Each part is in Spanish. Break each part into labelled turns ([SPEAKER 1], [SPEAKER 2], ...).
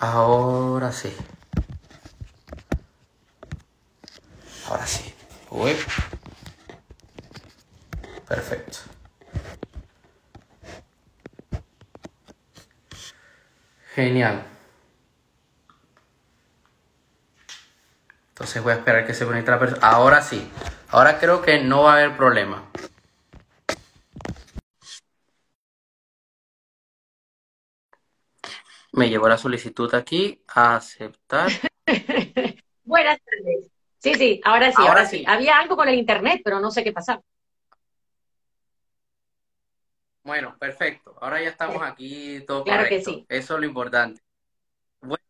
[SPEAKER 1] Ahora sí. Ahora sí. Uy. Perfecto. Genial. Entonces voy a esperar que se conecte la persona. Ahora sí. Ahora creo que no va a haber problema. Me llevo la solicitud aquí a aceptar.
[SPEAKER 2] Buenas tardes. Sí, sí, ahora sí, ahora, sí. Había algo con el internet, pero no sé qué pasaba.
[SPEAKER 1] Bueno, perfecto. Ahora ya estamos aquí todo
[SPEAKER 2] claro que sí.
[SPEAKER 1] Eso es lo importante. Bueno,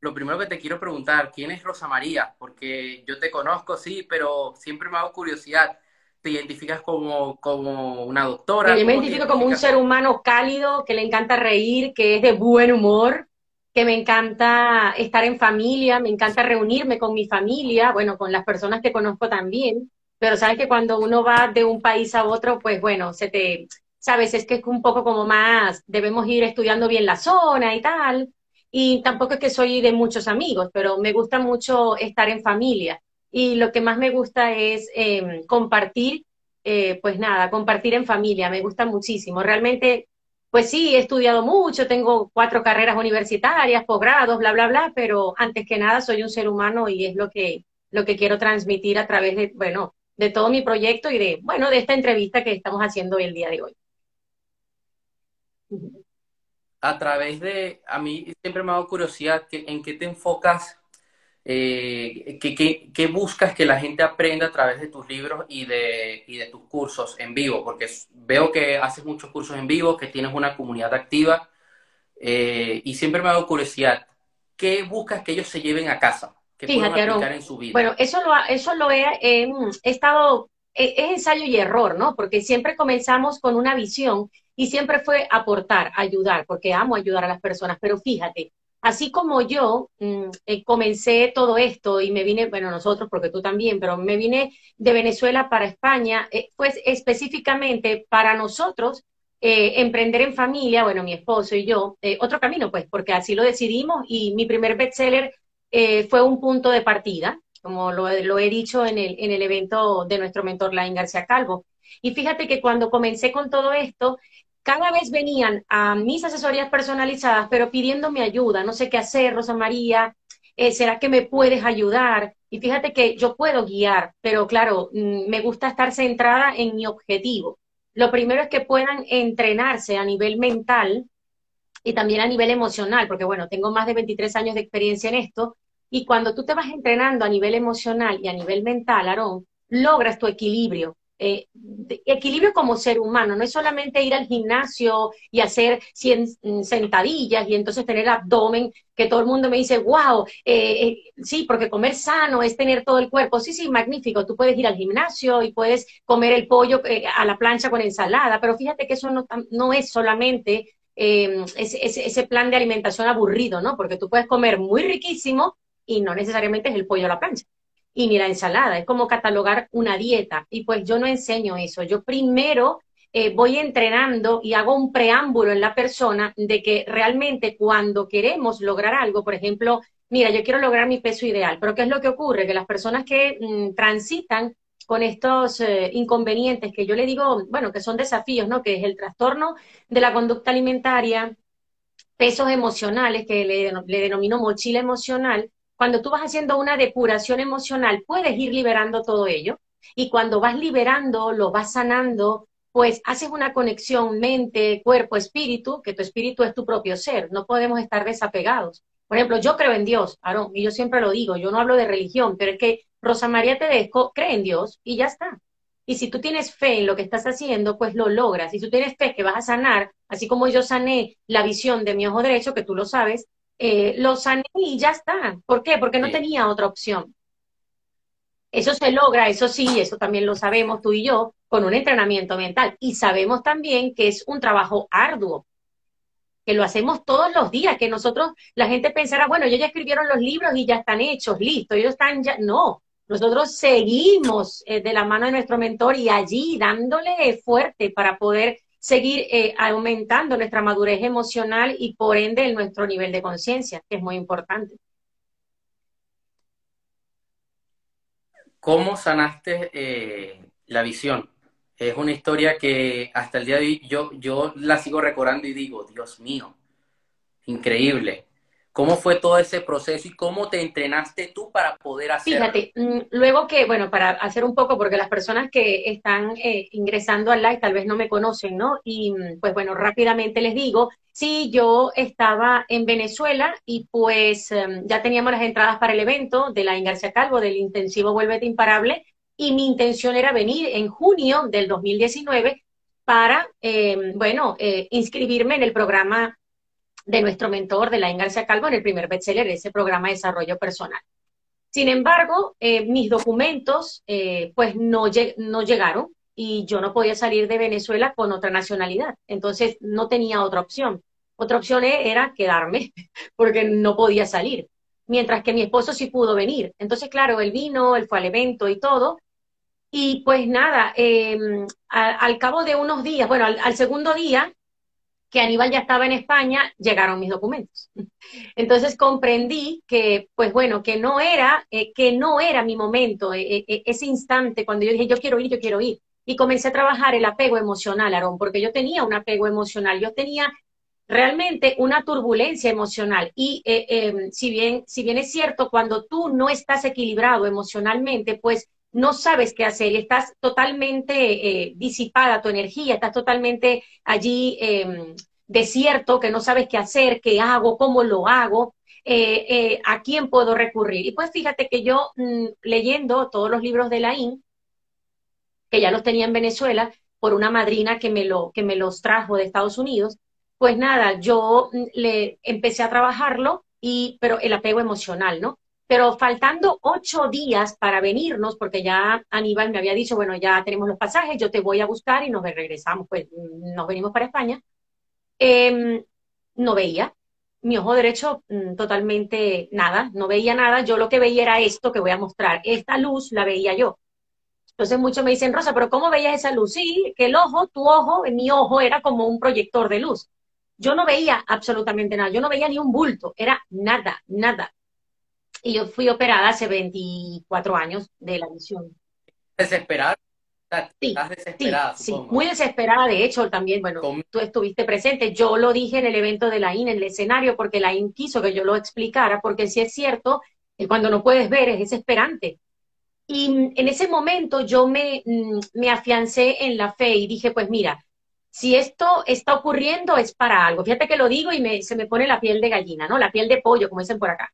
[SPEAKER 1] lo primero que te quiero preguntar, ¿quién es Rosa María? Porque yo te conozco, sí, pero siempre me hago curiosidad te identificas como, como una doctora.
[SPEAKER 2] Yo me identifico como un ser humano cálido, que le encanta reír, que es de buen humor, que me encanta estar en familia, me encanta reunirme con mi familia, bueno, con las personas que conozco también, pero sabes que cuando uno va de un país a otro, pues bueno, se te, sabes, es que es un poco como más, debemos ir estudiando bien la zona y tal, y tampoco es que soy de muchos amigos, pero me gusta mucho estar en familia y lo que más me gusta es em, compartir, eh, pues nada, compartir en familia, me gusta muchísimo. Realmente, pues sí, he estudiado mucho, tengo cuatro carreras universitarias, posgrados, bla, bla, bla, pero antes que nada soy un ser humano y es lo que, lo que quiero transmitir a través de, bueno, de todo mi proyecto y de, bueno, de esta entrevista que estamos haciendo el día de hoy.
[SPEAKER 1] A través de, a mí siempre me ha dado curiosidad, ¿en qué te enfocas eh, ¿qué, buscas que la gente aprenda a través de tus libros y de, y de tus cursos en vivo? Porque veo que haces muchos cursos en vivo, que tienes una comunidad activa eh, y siempre me hago curiosidad, ¿qué buscas que ellos se lleven a casa? Que
[SPEAKER 2] Fíjate, aplicar en su vida? Bueno, eso lo, eso lo he, he estado, es ensayo y error, ¿no? Porque siempre comenzamos con una visión y siempre fue aportar, ayudar, porque amo ayudar a las personas, pero fíjate, Así como yo mm, eh, comencé todo esto y me vine, bueno, nosotros, porque tú también, pero me vine de Venezuela para España, eh, pues específicamente para nosotros eh, emprender en familia, bueno, mi esposo y yo, otro camino, pues, porque así lo decidimos y mi primer bestseller fue un punto de partida, como lo, lo, he dicho en el, en el evento de nuestro mentor Lain García Calvo. Y fíjate que cuando comencé con todo esto, cada vez venían a mis asesorías personalizadas, pero pidiéndome ayuda, no sé qué hacer, Rosa María, eh, ¿será que me puedes ayudar? Y fíjate que yo puedo guiar, pero claro, mm, me gusta estar centrada en mi objetivo. Lo primero es que puedan entrenarse a nivel mental y también a nivel emocional, porque bueno, tengo más de 23 años de experiencia en esto, y cuando tú te vas entrenando a nivel emocional y a nivel mental, Aarón, logras tu equilibrio, eh, equilibrio como ser humano, no es solamente ir al gimnasio y hacer 100 mm, sentadillas y entonces tener abdomen, que todo el mundo me dice, wow, eh, eh, sí, porque comer sano es tener todo el cuerpo, sí, sí, magnífico, tú puedes ir al gimnasio y puedes comer el pollo a la plancha con ensalada, pero fíjate que eso no, es solamente ese, ese plan de alimentación aburrido, ¿no? Porque tú puedes comer muy riquísimo y no necesariamente es el pollo a la plancha y ni la ensalada, es como catalogar una dieta. Y pues yo no enseño eso, yo primero eh, voy entrenando y hago un preámbulo en la persona de que realmente cuando queremos lograr algo, por ejemplo, mira, yo quiero lograr mi peso ideal, pero ¿qué es lo que ocurre? Que las personas que mm, transitan con estos eh, inconvenientes que yo le digo, bueno, que son desafíos, ¿no? Que es el trastorno de la conducta alimentaria, pesos emocionales, que le, le denomino mochila emocional, cuando tú vas haciendo una depuración emocional, puedes ir liberando todo ello. Y cuando vas liberando, lo vas sanando, pues haces una conexión mente, cuerpo, espíritu, que tu espíritu es tu propio ser. No podemos estar desapegados. Por ejemplo, yo creo en Dios, Aarón, y yo siempre lo digo, yo no hablo de religión, pero es que Rosa María Tedesco cree en Dios y ya está. Y si tú tienes fe en lo que estás haciendo, pues lo logras. Si tú tienes fe que vas a sanar, así como yo sané la visión de mi ojo derecho, que tú lo sabes, eh, lo sané y ya está. ¿Por qué? Porque no tenía otra opción. Eso se logra, eso sí, eso también lo sabemos tú y yo, con un entrenamiento mental. Y sabemos también que es un trabajo arduo, que lo hacemos todos los días, que nosotros, la gente pensará, bueno, ellos ya escribieron los libros y ya están hechos, listo, ellos están ya, no, nosotros seguimos eh, de la mano de nuestro mentor y allí dándole fuerte para poder seguir eh, aumentando nuestra madurez emocional y por ende nuestro nivel de conciencia, que es muy importante.
[SPEAKER 1] ¿Cómo sanaste eh, la visión? Es una historia que hasta el día de hoy yo, yo la sigo recordando y digo, Dios mío, increíble. ¿Cómo fue todo ese proceso y cómo te entrenaste tú para poder hacerlo?
[SPEAKER 2] Fíjate, mm, luego que, bueno, para hacer un poco, porque las personas que están eh, ingresando al live tal vez no me conocen, ¿no? Y mm, pues bueno, rápidamente les digo, sí, yo estaba en Venezuela y pues em, ya teníamos las entradas para el evento de la Ingarcia Calvo, del intensivo Vuélvete Imparable, y mi intención era venir en junio del 2019 para, em, bueno, eh, inscribirme en el programa de nuestro mentor, de la García Calvo, en el primer bestseller de ese programa de desarrollo personal. Sin embargo, eh, mis documentos eh, pues no, no llegaron y yo no podía salir de Venezuela con otra nacionalidad. Entonces no tenía otra opción. Otra opción e, era quedarme porque no podía salir. Mientras que mi esposo sí pudo venir. Entonces, claro, él vino, él fue al evento y todo. Y pues nada, em, al, cabo de unos días, bueno, al segundo día, que Aníbal ya estaba en España, llegaron mis documentos. Entonces comprendí que, pues bueno, que no era, eh, que no era mi momento, eh, eh, ese instante cuando yo dije, yo quiero ir, yo quiero ir. Y comencé a trabajar el apego emocional, Aarón, porque yo tenía un apego emocional, yo tenía realmente una turbulencia emocional. Y em, si, bien, si bien es cierto, cuando tú no estás equilibrado emocionalmente, pues no sabes qué hacer y estás totalmente eh, disipada tu energía, estás totalmente allí eh, desierto, que no sabes qué hacer, qué hago, cómo lo hago, eh, eh, a quién puedo recurrir. Y pues fíjate que yo mm, leyendo todos los libros de la IN, que ya los tenía en Venezuela, por una madrina que me, lo, que me los trajo de Estados Unidos, pues nada, yo mm, le empecé a trabajarlo, y, pero el apego emocional, ¿no? Pero faltando ocho días para venirnos, porque ya Aníbal me había dicho, bueno, ya tenemos los pasajes, yo te voy a buscar y nos regresamos, pues nos venimos para España, em, no veía. Mi ojo derecho mm, totalmente nada, no veía nada. Yo lo que veía era esto que voy a mostrar. Esta luz la veía yo. Entonces muchos me dicen, Rosa, pero ¿cómo veías esa luz? Sí, que el ojo, tu ojo, mi ojo era como un proyector de luz. Yo no veía absolutamente nada, yo no veía ni un bulto, era nada, nada. Y yo fui operada hace 24 años de la visión.
[SPEAKER 1] ¿Desesperada? ¿Estás desesperada?
[SPEAKER 2] Sí, muy desesperada. De hecho, también, bueno, tú estuviste presente. Yo lo dije en el evento de la IN, en el escenario, porque la IN quiso que yo lo explicara, porque si es cierto, cuando no puedes ver es desesperante. Y en ese momento yo me, mm, me afiancé en la fe y dije, pues mira, si esto está ocurriendo es para algo. Fíjate que lo digo y me, se me pone la piel de gallina, ¿no? La piel de pollo, como dicen por acá.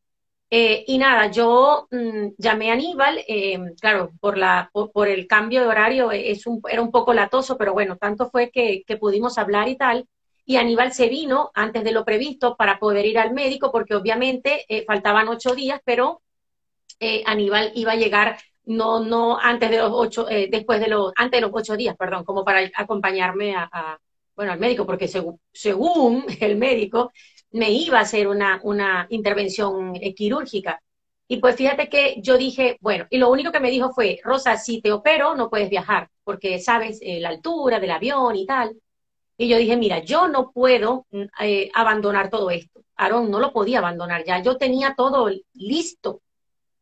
[SPEAKER 2] Eh, y nada, yo mm, llamé a Aníbal, eh, claro, por, la, por, el cambio de horario eh, es un, era un poco latoso, pero bueno, tanto fue que, pudimos hablar y tal. Y Aníbal se vino antes de lo previsto para poder ir al médico, porque obviamente faltaban ocho días, pero Aníbal iba a llegar no, no antes de los ocho, después de los, antes de los ocho días, perdón, como para acompañarme a, bueno, al médico, porque según el médico, me iba a hacer una, una intervención quirúrgica. Y pues fíjate que yo dije, bueno, y lo único que me dijo fue, Rosa, si te opero no puedes viajar, porque sabes eh, la altura del avión y tal. Y yo dije, mira, yo no puedo mm, eh, abandonar todo esto. Aarón no lo podía abandonar ya. Yo tenía todo listo,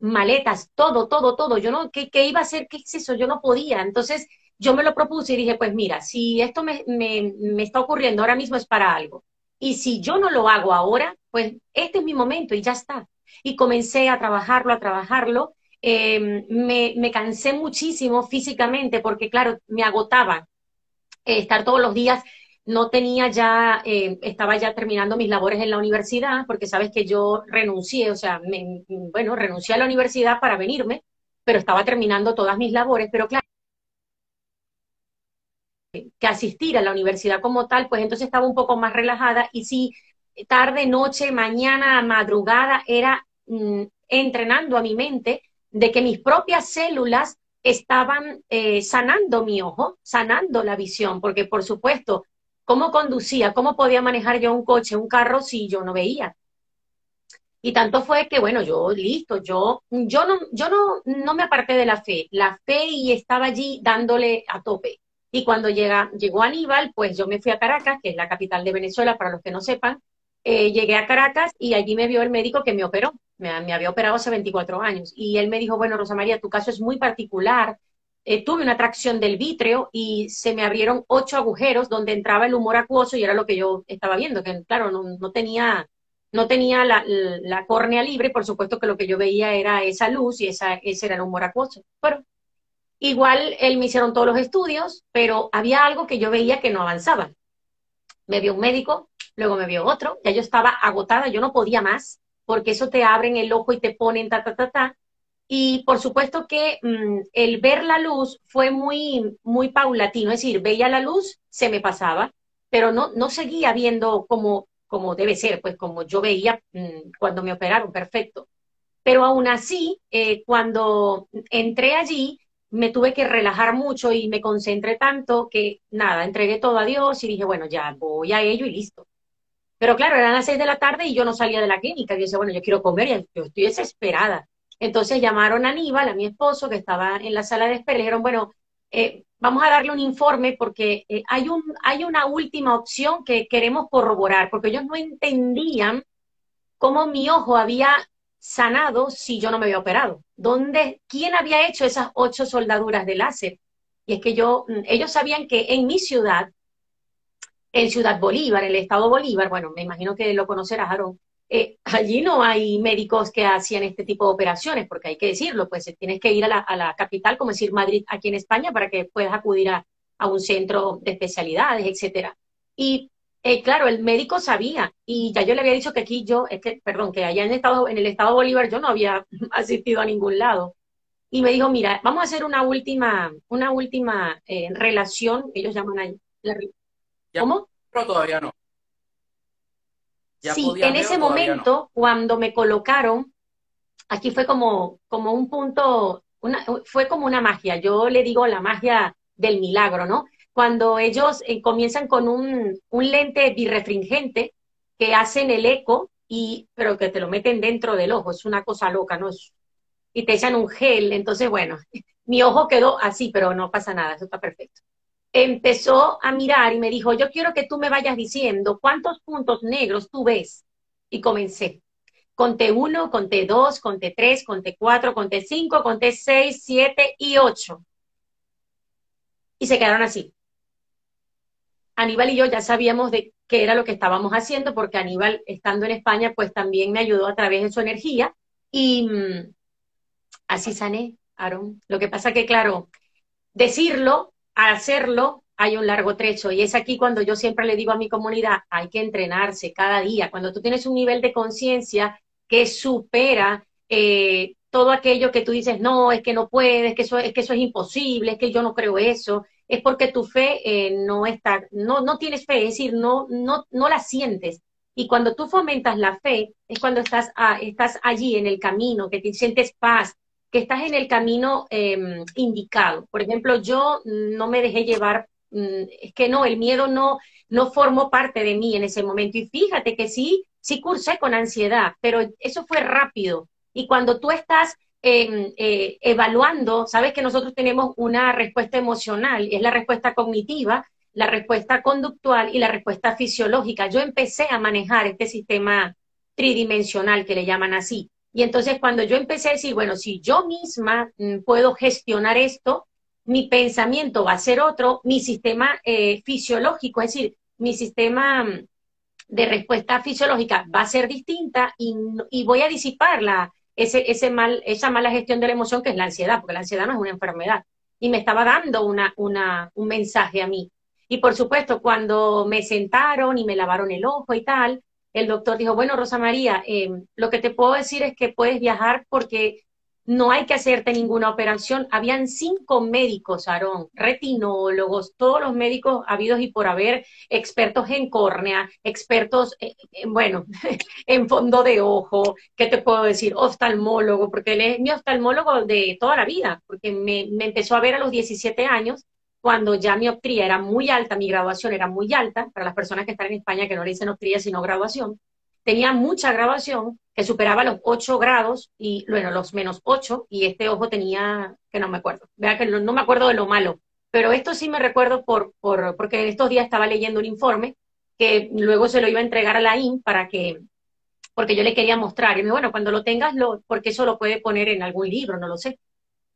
[SPEAKER 2] maletas, todo, todo, todo. Yo no, ¿qué, qué iba a hacer? ¿Qué es eso? Yo no podía. Entonces yo me lo propuse y dije, pues mira, si esto me, me, me está ocurriendo ahora mismo es para algo. Y si yo no lo hago ahora, pues este es mi momento y ya está. Y comencé a trabajarlo, a trabajarlo. Em, me, me, cansé muchísimo físicamente porque, claro, me agotaba eh, estar todos los días. No tenía ya, eh, estaba ya terminando mis labores en la universidad, porque sabes que yo renuncié, o sea, bueno, renuncié a la universidad para venirme, pero estaba terminando todas mis labores, pero claro, que asistir a la universidad como tal, pues entonces estaba un poco más relajada y si tarde, noche, mañana, madrugada, era mm, entrenando a mi mente de que mis propias células estaban eh, sanando mi ojo, sanando la visión, porque por supuesto, ¿cómo conducía? ¿Cómo podía manejar yo un coche, un carro si yo no veía? Y tanto fue que, bueno, yo listo, yo, yo no, yo no, no me aparté de la fe, la fe y estaba allí dándole a tope Y cuando llega, llegó Aníbal, pues yo me fui a Caracas, que es la capital de Venezuela, para los que no sepan. Eh, llegué a Caracas y allí me vio el médico que me operó. Me, había operado hace 24 años. Y él me dijo, bueno, Rosa María, tu caso es muy particular. Eh, tuve una tracción del vítreo y se me abrieron ocho agujeros donde entraba el humor acuoso y era lo que yo estaba viendo, que claro, no, tenía, no tenía la, la, córnea libre, por supuesto que lo que yo veía era esa luz y esa, ese era el humor acuoso. Pero Igual él me hicieron todos los estudios, pero había algo que yo veía que no avanzaba. Me vio un médico, luego me vio otro, ya yo estaba agotada, yo no podía más, porque eso te abren el ojo y te ponen ta, ta, ta, ta. Y por supuesto que mm, el ver la luz fue muy, muy paulatino, es decir, veía la luz, se me pasaba, pero no, no seguía viendo como, como debe ser, pues como yo veía mm, cuando me operaron, perfecto. Pero aún así, eh, cuando entré allí, me tuve que relajar mucho y me concentré tanto que nada, entregué todo a Dios y dije, bueno, ya voy a ello y listo. Pero claro, eran las seis de la tarde y yo no salía de la clínica. Yo decía, bueno, yo quiero comer y yo estoy desesperada. Entonces llamaron a Aníbal, a mi esposo, que estaba en la sala de espera, y dijeron, bueno, eh, vamos a darle un informe porque eh, hay, un, hay una última opción que queremos corroborar, porque ellos no entendían cómo mi ojo había sanado si yo no me había operado? ¿Dónde, ¿Quién había hecho esas ocho soldaduras de láser? Y es que yo, mm, ellos sabían que en mi ciudad, en Ciudad Bolívar, el estado Bolívar, bueno, me imagino que lo conocerás, Aaron, eh, allí no hay médicos que hacían este tipo de operaciones, porque hay que decirlo, pues tienes que ir a la, a la capital, como decir Madrid, aquí en España, para que puedas acudir a, a un centro de especialidades, etcétera. Y eh, claro, el médico sabía y ya yo le había dicho que aquí yo, es que, perdón, que allá en el estado, en el estado Bolívar yo no había asistido a ningún lado. Y me dijo, mira, vamos a hacer una última, una última eh, relación, ellos llaman ahí.
[SPEAKER 1] ¿Cómo? Pero todavía no.
[SPEAKER 2] sí, en ese momento, cuando me colocaron, aquí fue como, como un punto, una, fue como una magia. Yo le digo la magia del milagro, ¿no? Cuando ellos eh, comienzan con un, lente birrefringente que hacen el eco, y, pero que te lo meten dentro del ojo, es una cosa loca, ¿no? y te echan un gel, entonces, bueno, mi ojo quedó así, pero no pasa nada, eso está perfecto. Empezó a mirar y me dijo, yo quiero que tú me vayas diciendo cuántos puntos negros tú ves. Y comencé. Conté uno, conté dos, conté tres, conté cuatro, conté cinco, conté seis, siete y ocho. Y se quedaron así. Aníbal y yo ya sabíamos de qué era lo que estábamos haciendo, porque Aníbal, estando en España, pues también me ayudó a través de su energía y mm, así sané, Aaron. Lo que pasa que, claro, decirlo, hacerlo, hay un largo trecho y es aquí cuando yo siempre le digo a mi comunidad, hay que entrenarse cada día. Cuando tú tienes un nivel de conciencia que supera eh, todo aquello que tú dices, no, es que no puedes, que eso, es que eso es imposible, es que yo no creo eso, es porque tu fe eh, no está, no, no tienes fe, es decir, no, no, no la sientes. Y cuando tú fomentas la fe, es cuando estás, estás allí en el camino, que te sientes paz, que estás en el camino em, indicado. Por ejemplo, yo no me dejé llevar, mm, es que no, el miedo no, no formó parte de mí en ese momento. Y fíjate que sí, sí cursé con ansiedad, pero eso fue rápido. Y cuando tú estás eh, evaluando, sabes que nosotros tenemos una respuesta emocional, es la respuesta cognitiva, la respuesta conductual y la respuesta fisiológica. Yo empecé a manejar este sistema tridimensional que le llaman así. Y entonces cuando yo empecé a decir, bueno, si yo misma mm, puedo gestionar esto, mi pensamiento va a ser otro, mi sistema eh, fisiológico, es decir, mi sistema mm, de respuesta fisiológica va a ser distinta y, y voy a disipar la, ese, ese mal, esa mala gestión de la emoción que es la ansiedad, porque la ansiedad no es una enfermedad. Y me estaba dando una, una, un mensaje a mí. Y por supuesto, cuando me sentaron y me lavaron el ojo y tal, el doctor dijo, bueno, Rosa María, eh, lo que te puedo decir es que puedes viajar porque no hay que hacerte ninguna operación. Habían cinco médicos, Aarón, retinólogos, todos los médicos habidos y por haber, expertos en córnea, expertos, bueno, en fondo de ojo, ¿qué te puedo decir? Oftalmólogo, porque él es mi oftalmólogo de toda la vida, porque me, me empezó a ver a los 17 años, cuando ya mi optría era muy alta, mi graduación era muy alta, para las personas que están en España que no le dicen optría sino graduación, tenía mucha graduación que superaba los 8 grados y, bueno, los menos 8, y este ojo tenía, que no me acuerdo, vea que no, me acuerdo de lo malo, pero esto sí me recuerdo por, por, porque estos días estaba leyendo un informe que luego se lo iba a entregar a la IN para que, porque yo le quería mostrar. Y me bueno, cuando lo tengas, lo, porque eso lo puede poner en algún libro, no lo sé.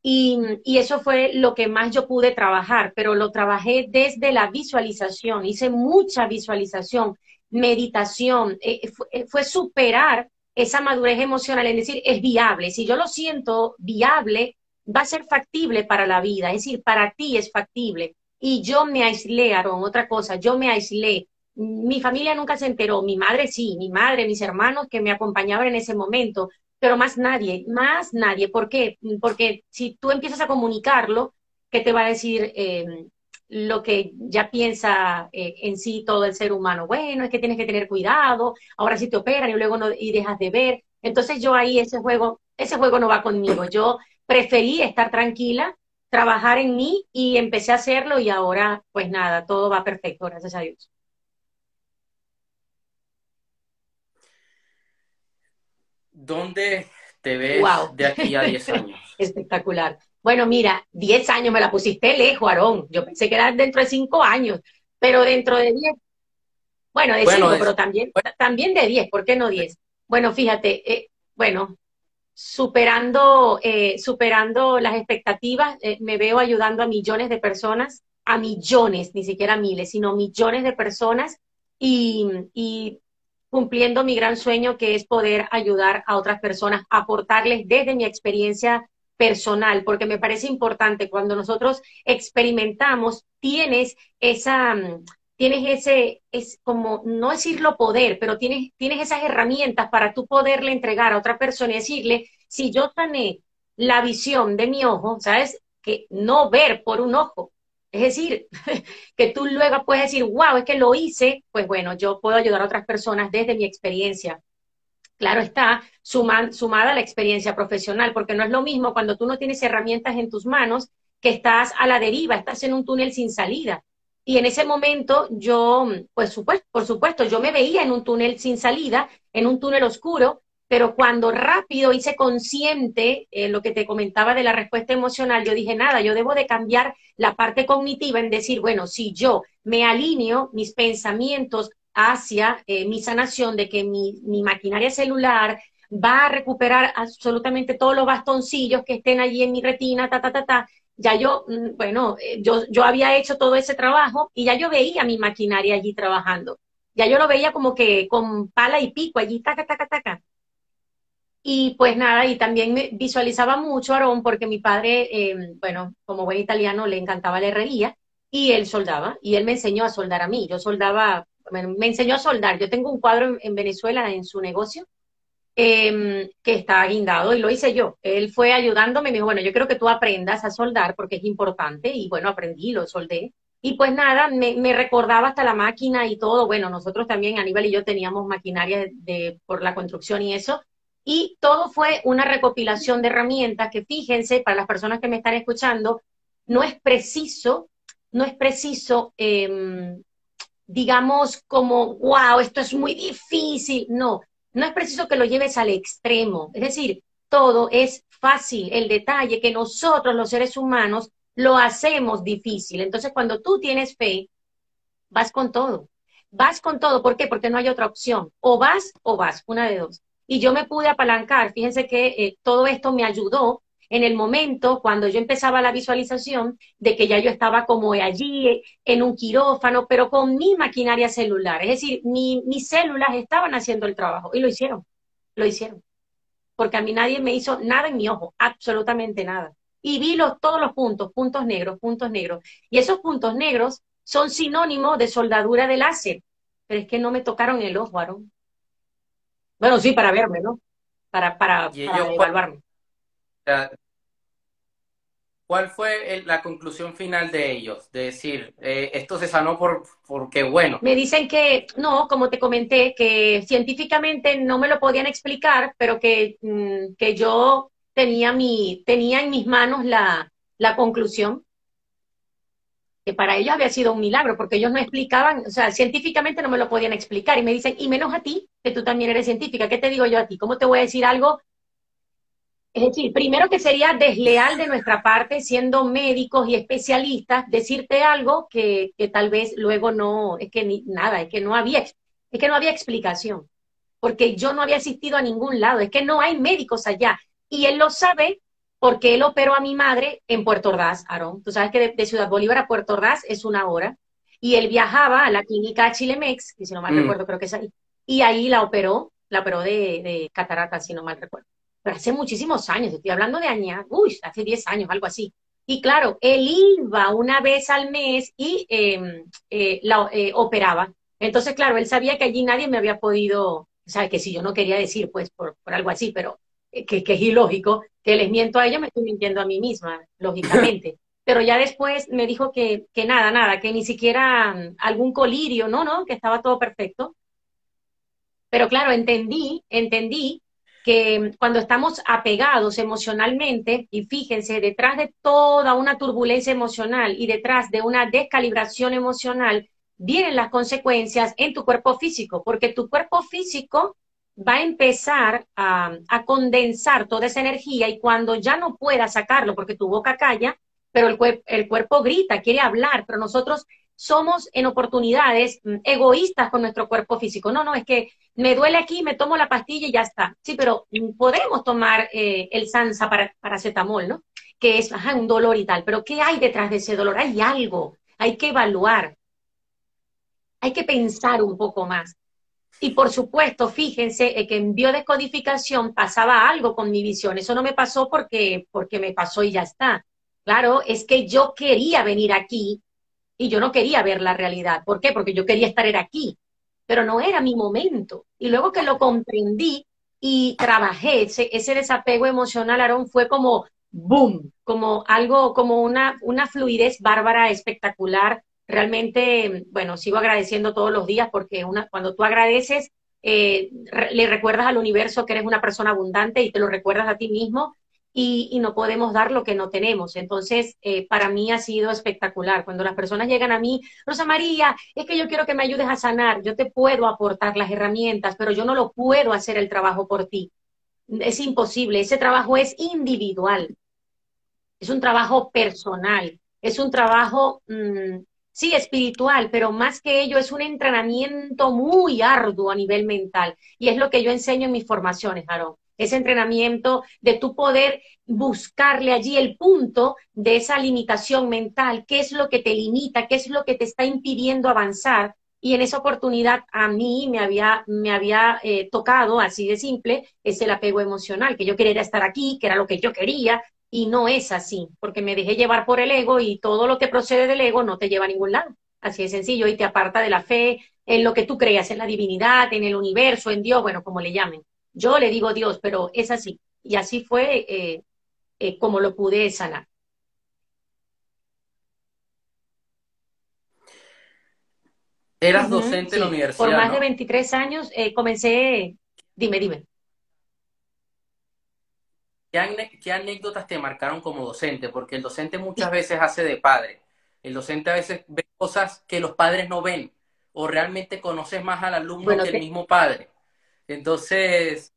[SPEAKER 2] Y, y, eso fue lo que más yo pude trabajar, pero lo trabajé desde la visualización, hice mucha visualización, meditación, eh, fue, eh, fue, superar esa madurez emocional, es decir, es viable. Si yo lo siento viable, va a ser factible para la vida, es decir, para ti es factible. Y yo me aislé, Aaron, otra cosa, yo me aislé. Mi familia nunca se enteró, mi madre sí, mi madre, mis hermanos que me acompañaban en ese momento, pero más nadie, más nadie. ¿Por qué? Porque si tú empiezas a comunicarlo, ¿qué te va a decir eh, lo que ya piensa eh, en sí todo el ser humano? Bueno, es que tienes que tener cuidado, ahora sí te operan y luego no, y dejas de ver. Entonces yo ahí ese juego, ese juego no va conmigo. Yo preferí estar tranquila, trabajar en mí y empecé a hacerlo y ahora pues nada, todo va perfecto, gracias a Dios.
[SPEAKER 1] ¿Dónde te ves de aquí a 10 años?
[SPEAKER 2] Espectacular. Bueno, mira, 10 años me la pusiste lejos, Aarón. Yo pensé que era dentro de 5 años, pero dentro de 10. Bueno, de 5, pero también, también de 10, ¿por qué no 10? Bueno, fíjate, eh, bueno, superando, eh, superando las expectativas, eh, me veo ayudando a millones de personas, a millones, ni siquiera miles, sino millones de personas y, y cumpliendo mi gran sueño que es poder ayudar a otras personas, aportarles desde mi experiencia personal, porque me parece importante cuando nosotros experimentamos, tienes esa, tienes ese, es como, no decirlo poder, pero tienes, tienes esas herramientas para tú poderle entregar a otra persona y decirle, si yo sané la visión de mi ojo, ¿sabes? Que no ver por un ojo, es decir, que tú luego puedes decir, wow, es que lo hice, pues bueno, yo puedo ayudar a otras personas desde mi experiencia. Claro está, sumada a la experiencia profesional, porque no es lo mismo cuando tú no tienes herramientas en tus manos, que estás a la deriva, estás en un túnel sin salida. Y en ese momento yo, pues por supuesto, yo me veía en un túnel sin salida, en un túnel oscuro, pero cuando rápido hice consciente eh, lo que te comentaba de la respuesta emocional, yo dije, nada, yo debo de cambiar la parte cognitiva en decir, bueno, si yo me alineo mis pensamientos hacia eh, mi sanación, de que mi, maquinaria celular va a recuperar absolutamente todos los bastoncillos que estén allí en mi retina, ta, ta, ta, ta, ya yo, mm, bueno, eh, yo, yo había hecho todo ese trabajo y ya yo veía mi maquinaria allí trabajando. Ya yo lo veía como que con pala y pico allí, taca, taca, taca. Y pues nada, y también me visualizaba mucho a Aarón porque mi padre, em, bueno, como buen italiano, le encantaba la herrería y él soldaba y él me enseñó a soldar a mí. Yo soldaba, me enseñó a soldar. Yo tengo un cuadro en, Venezuela en su negocio em, que está guindado y lo hice yo. Él fue ayudándome, me dijo, bueno, yo creo que tú aprendas a soldar porque es importante y bueno, aprendí, lo soldé. Y pues nada, me, me, recordaba hasta la máquina y todo. Bueno, nosotros también, Aníbal y yo teníamos maquinaria de, por la construcción y eso. Y todo fue una recopilación de herramientas que fíjense, para las personas que me están escuchando, no es preciso, no es preciso, em, digamos, como, wow, esto es muy difícil. No, no es preciso que lo lleves al extremo. Es decir, todo es fácil. El detalle que nosotros, los seres humanos, lo hacemos difícil. Entonces, cuando tú tienes fe, vas con todo. Vas con todo. ¿Por qué? Porque no hay otra opción. O vas o vas, una de dos y yo me pude apalancar. Fíjense que eh, todo esto me ayudó en el momento cuando yo empezaba la visualización de que ya yo estaba como allí en un quirófano, pero con mi maquinaria celular. Es decir, mis células estaban haciendo el trabajo y lo hicieron, lo hicieron. Porque a mí nadie me hizo nada en mi ojo, absolutamente nada. Y vi los, todos los puntos, puntos negros, puntos negros. Y esos puntos negros son sinónimos de soldadura de láser. Pero es que no me tocaron el ojo, Aaron. Bueno, sí, para verme, ¿no? Para, para, evaluarme.
[SPEAKER 1] ¿Cuál fue la conclusión final de ellos? De decir, eh, esto se sanó por, porque bueno.
[SPEAKER 2] Me dicen que, no, como te comenté, que científicamente no me lo podían explicar, pero que, mm, que yo tenía, mi, tenía en mis manos la, la conclusión que para ellos había sido un milagro, porque ellos no explicaban, o sea, científicamente no me lo podían explicar, y me dicen, y menos a ti, que tú también eres científica, ¿qué te digo yo a ti? ¿Cómo te voy a decir algo Es decir, primero que sería desleal de nuestra parte, siendo médicos y especialistas, decirte algo que, que tal vez luego no, es que ni, nada, es que no había, es que no había explicación, porque yo no había asistido a ningún lado, es que no hay médicos allá. Y él lo sabe porque él operó a mi madre en Puerto Ordaz, Aaron. Tú sabes que de, Ciudad Bolívar a Puerto Ordaz es una hora. Y él viajaba a la clínica Chilemex, que si no mal mm. recuerdo creo que es ahí, y ahí la operó, la operó de, de catarata, si no mal recuerdo pero hace muchísimos años, estoy hablando de años, uy, hace 10 años, algo así. Y claro, él iba una vez al mes y em, eh, la eh, operaba. Entonces, claro, él sabía que allí nadie me había podido, o sea, que si yo no quería decir, pues, por, algo así, pero eh, que, es ilógico, que les miento a ellos, me estoy mintiendo a mí misma, lógicamente. pero ya después me dijo que, que nada, nada, que ni siquiera mm, algún colirio, no, no, que estaba todo perfecto. Pero claro, entendí, entendí que cuando estamos apegados emocionalmente, y fíjense, detrás de toda una turbulencia emocional y detrás de una descalibración emocional, vienen las consecuencias en tu cuerpo físico, porque tu cuerpo físico va a empezar a, condensar toda esa energía y cuando ya no pueda sacarlo porque tu boca calla, pero el, el cuerpo grita, quiere hablar, pero nosotros somos en oportunidades mm, egoístas con nuestro cuerpo físico. No, no, es que me duele aquí, me tomo la pastilla y ya está. Sí, pero mm, podemos tomar eh, el Sansa para paracetamol, ¿no? Que es un dolor y tal. Pero ¿qué hay detrás de ese dolor? Hay algo, hay que evaluar, hay que pensar un poco más. Y por supuesto, fíjense eh, que en biodescodificación pasaba algo con mi visión. Eso no me pasó porque, porque me pasó y ya está. Claro, es que yo quería venir aquí y yo no quería ver la realidad. ¿Por qué? Porque yo quería estar aquí, pero no era mi momento. Y luego que lo comprendí y trabajé, ese, desapego emocional, Aarón, fue como boom, como algo, como una, fluidez bárbara, espectacular. Realmente, bueno, sigo agradeciendo todos los días porque cuando tú agradeces, eh, le recuerdas al universo que eres una persona abundante y te lo recuerdas a ti mismo y, no podemos dar lo que no tenemos. Entonces, eh, para mí ha sido espectacular. Cuando las personas llegan a mí, Rosa María, es que yo quiero que me ayudes a sanar, yo te puedo aportar las herramientas, pero yo no lo puedo hacer el trabajo por ti. Es imposible, ese trabajo es individual, es un trabajo personal, es un trabajo, mm, sí, espiritual, pero más que ello es un entrenamiento muy arduo a nivel mental. Y es lo que yo enseño en mis formaciones, Aaron ese entrenamiento de tu poder buscarle allí el punto de esa limitación mental, qué es lo que te limita, qué es lo que te está impidiendo avanzar. Y en esa oportunidad a mí me había, me había eh, tocado, así de simple, es el apego emocional, que yo quería estar aquí, que era lo que yo quería, y no es así, porque me dejé llevar por el ego y todo lo que procede del ego no te lleva a ningún lado. Así de sencillo, y te aparta de la fe en lo que tú creas, en la divinidad, en el universo, en Dios, bueno, como le llamen. Yo le digo Dios, pero es así. Y así fue eh, eh, como lo pude sanar.
[SPEAKER 1] Eras docente en la universidad.
[SPEAKER 2] Por más de 23 años eh, comencé, dime, dime.
[SPEAKER 1] ¿Qué, anécdotas te marcaron como docente? Porque el docente muchas veces hace de padre. El docente a veces ve cosas que los padres no ven. O realmente conoces más al alumno que el mismo padre. Entonces...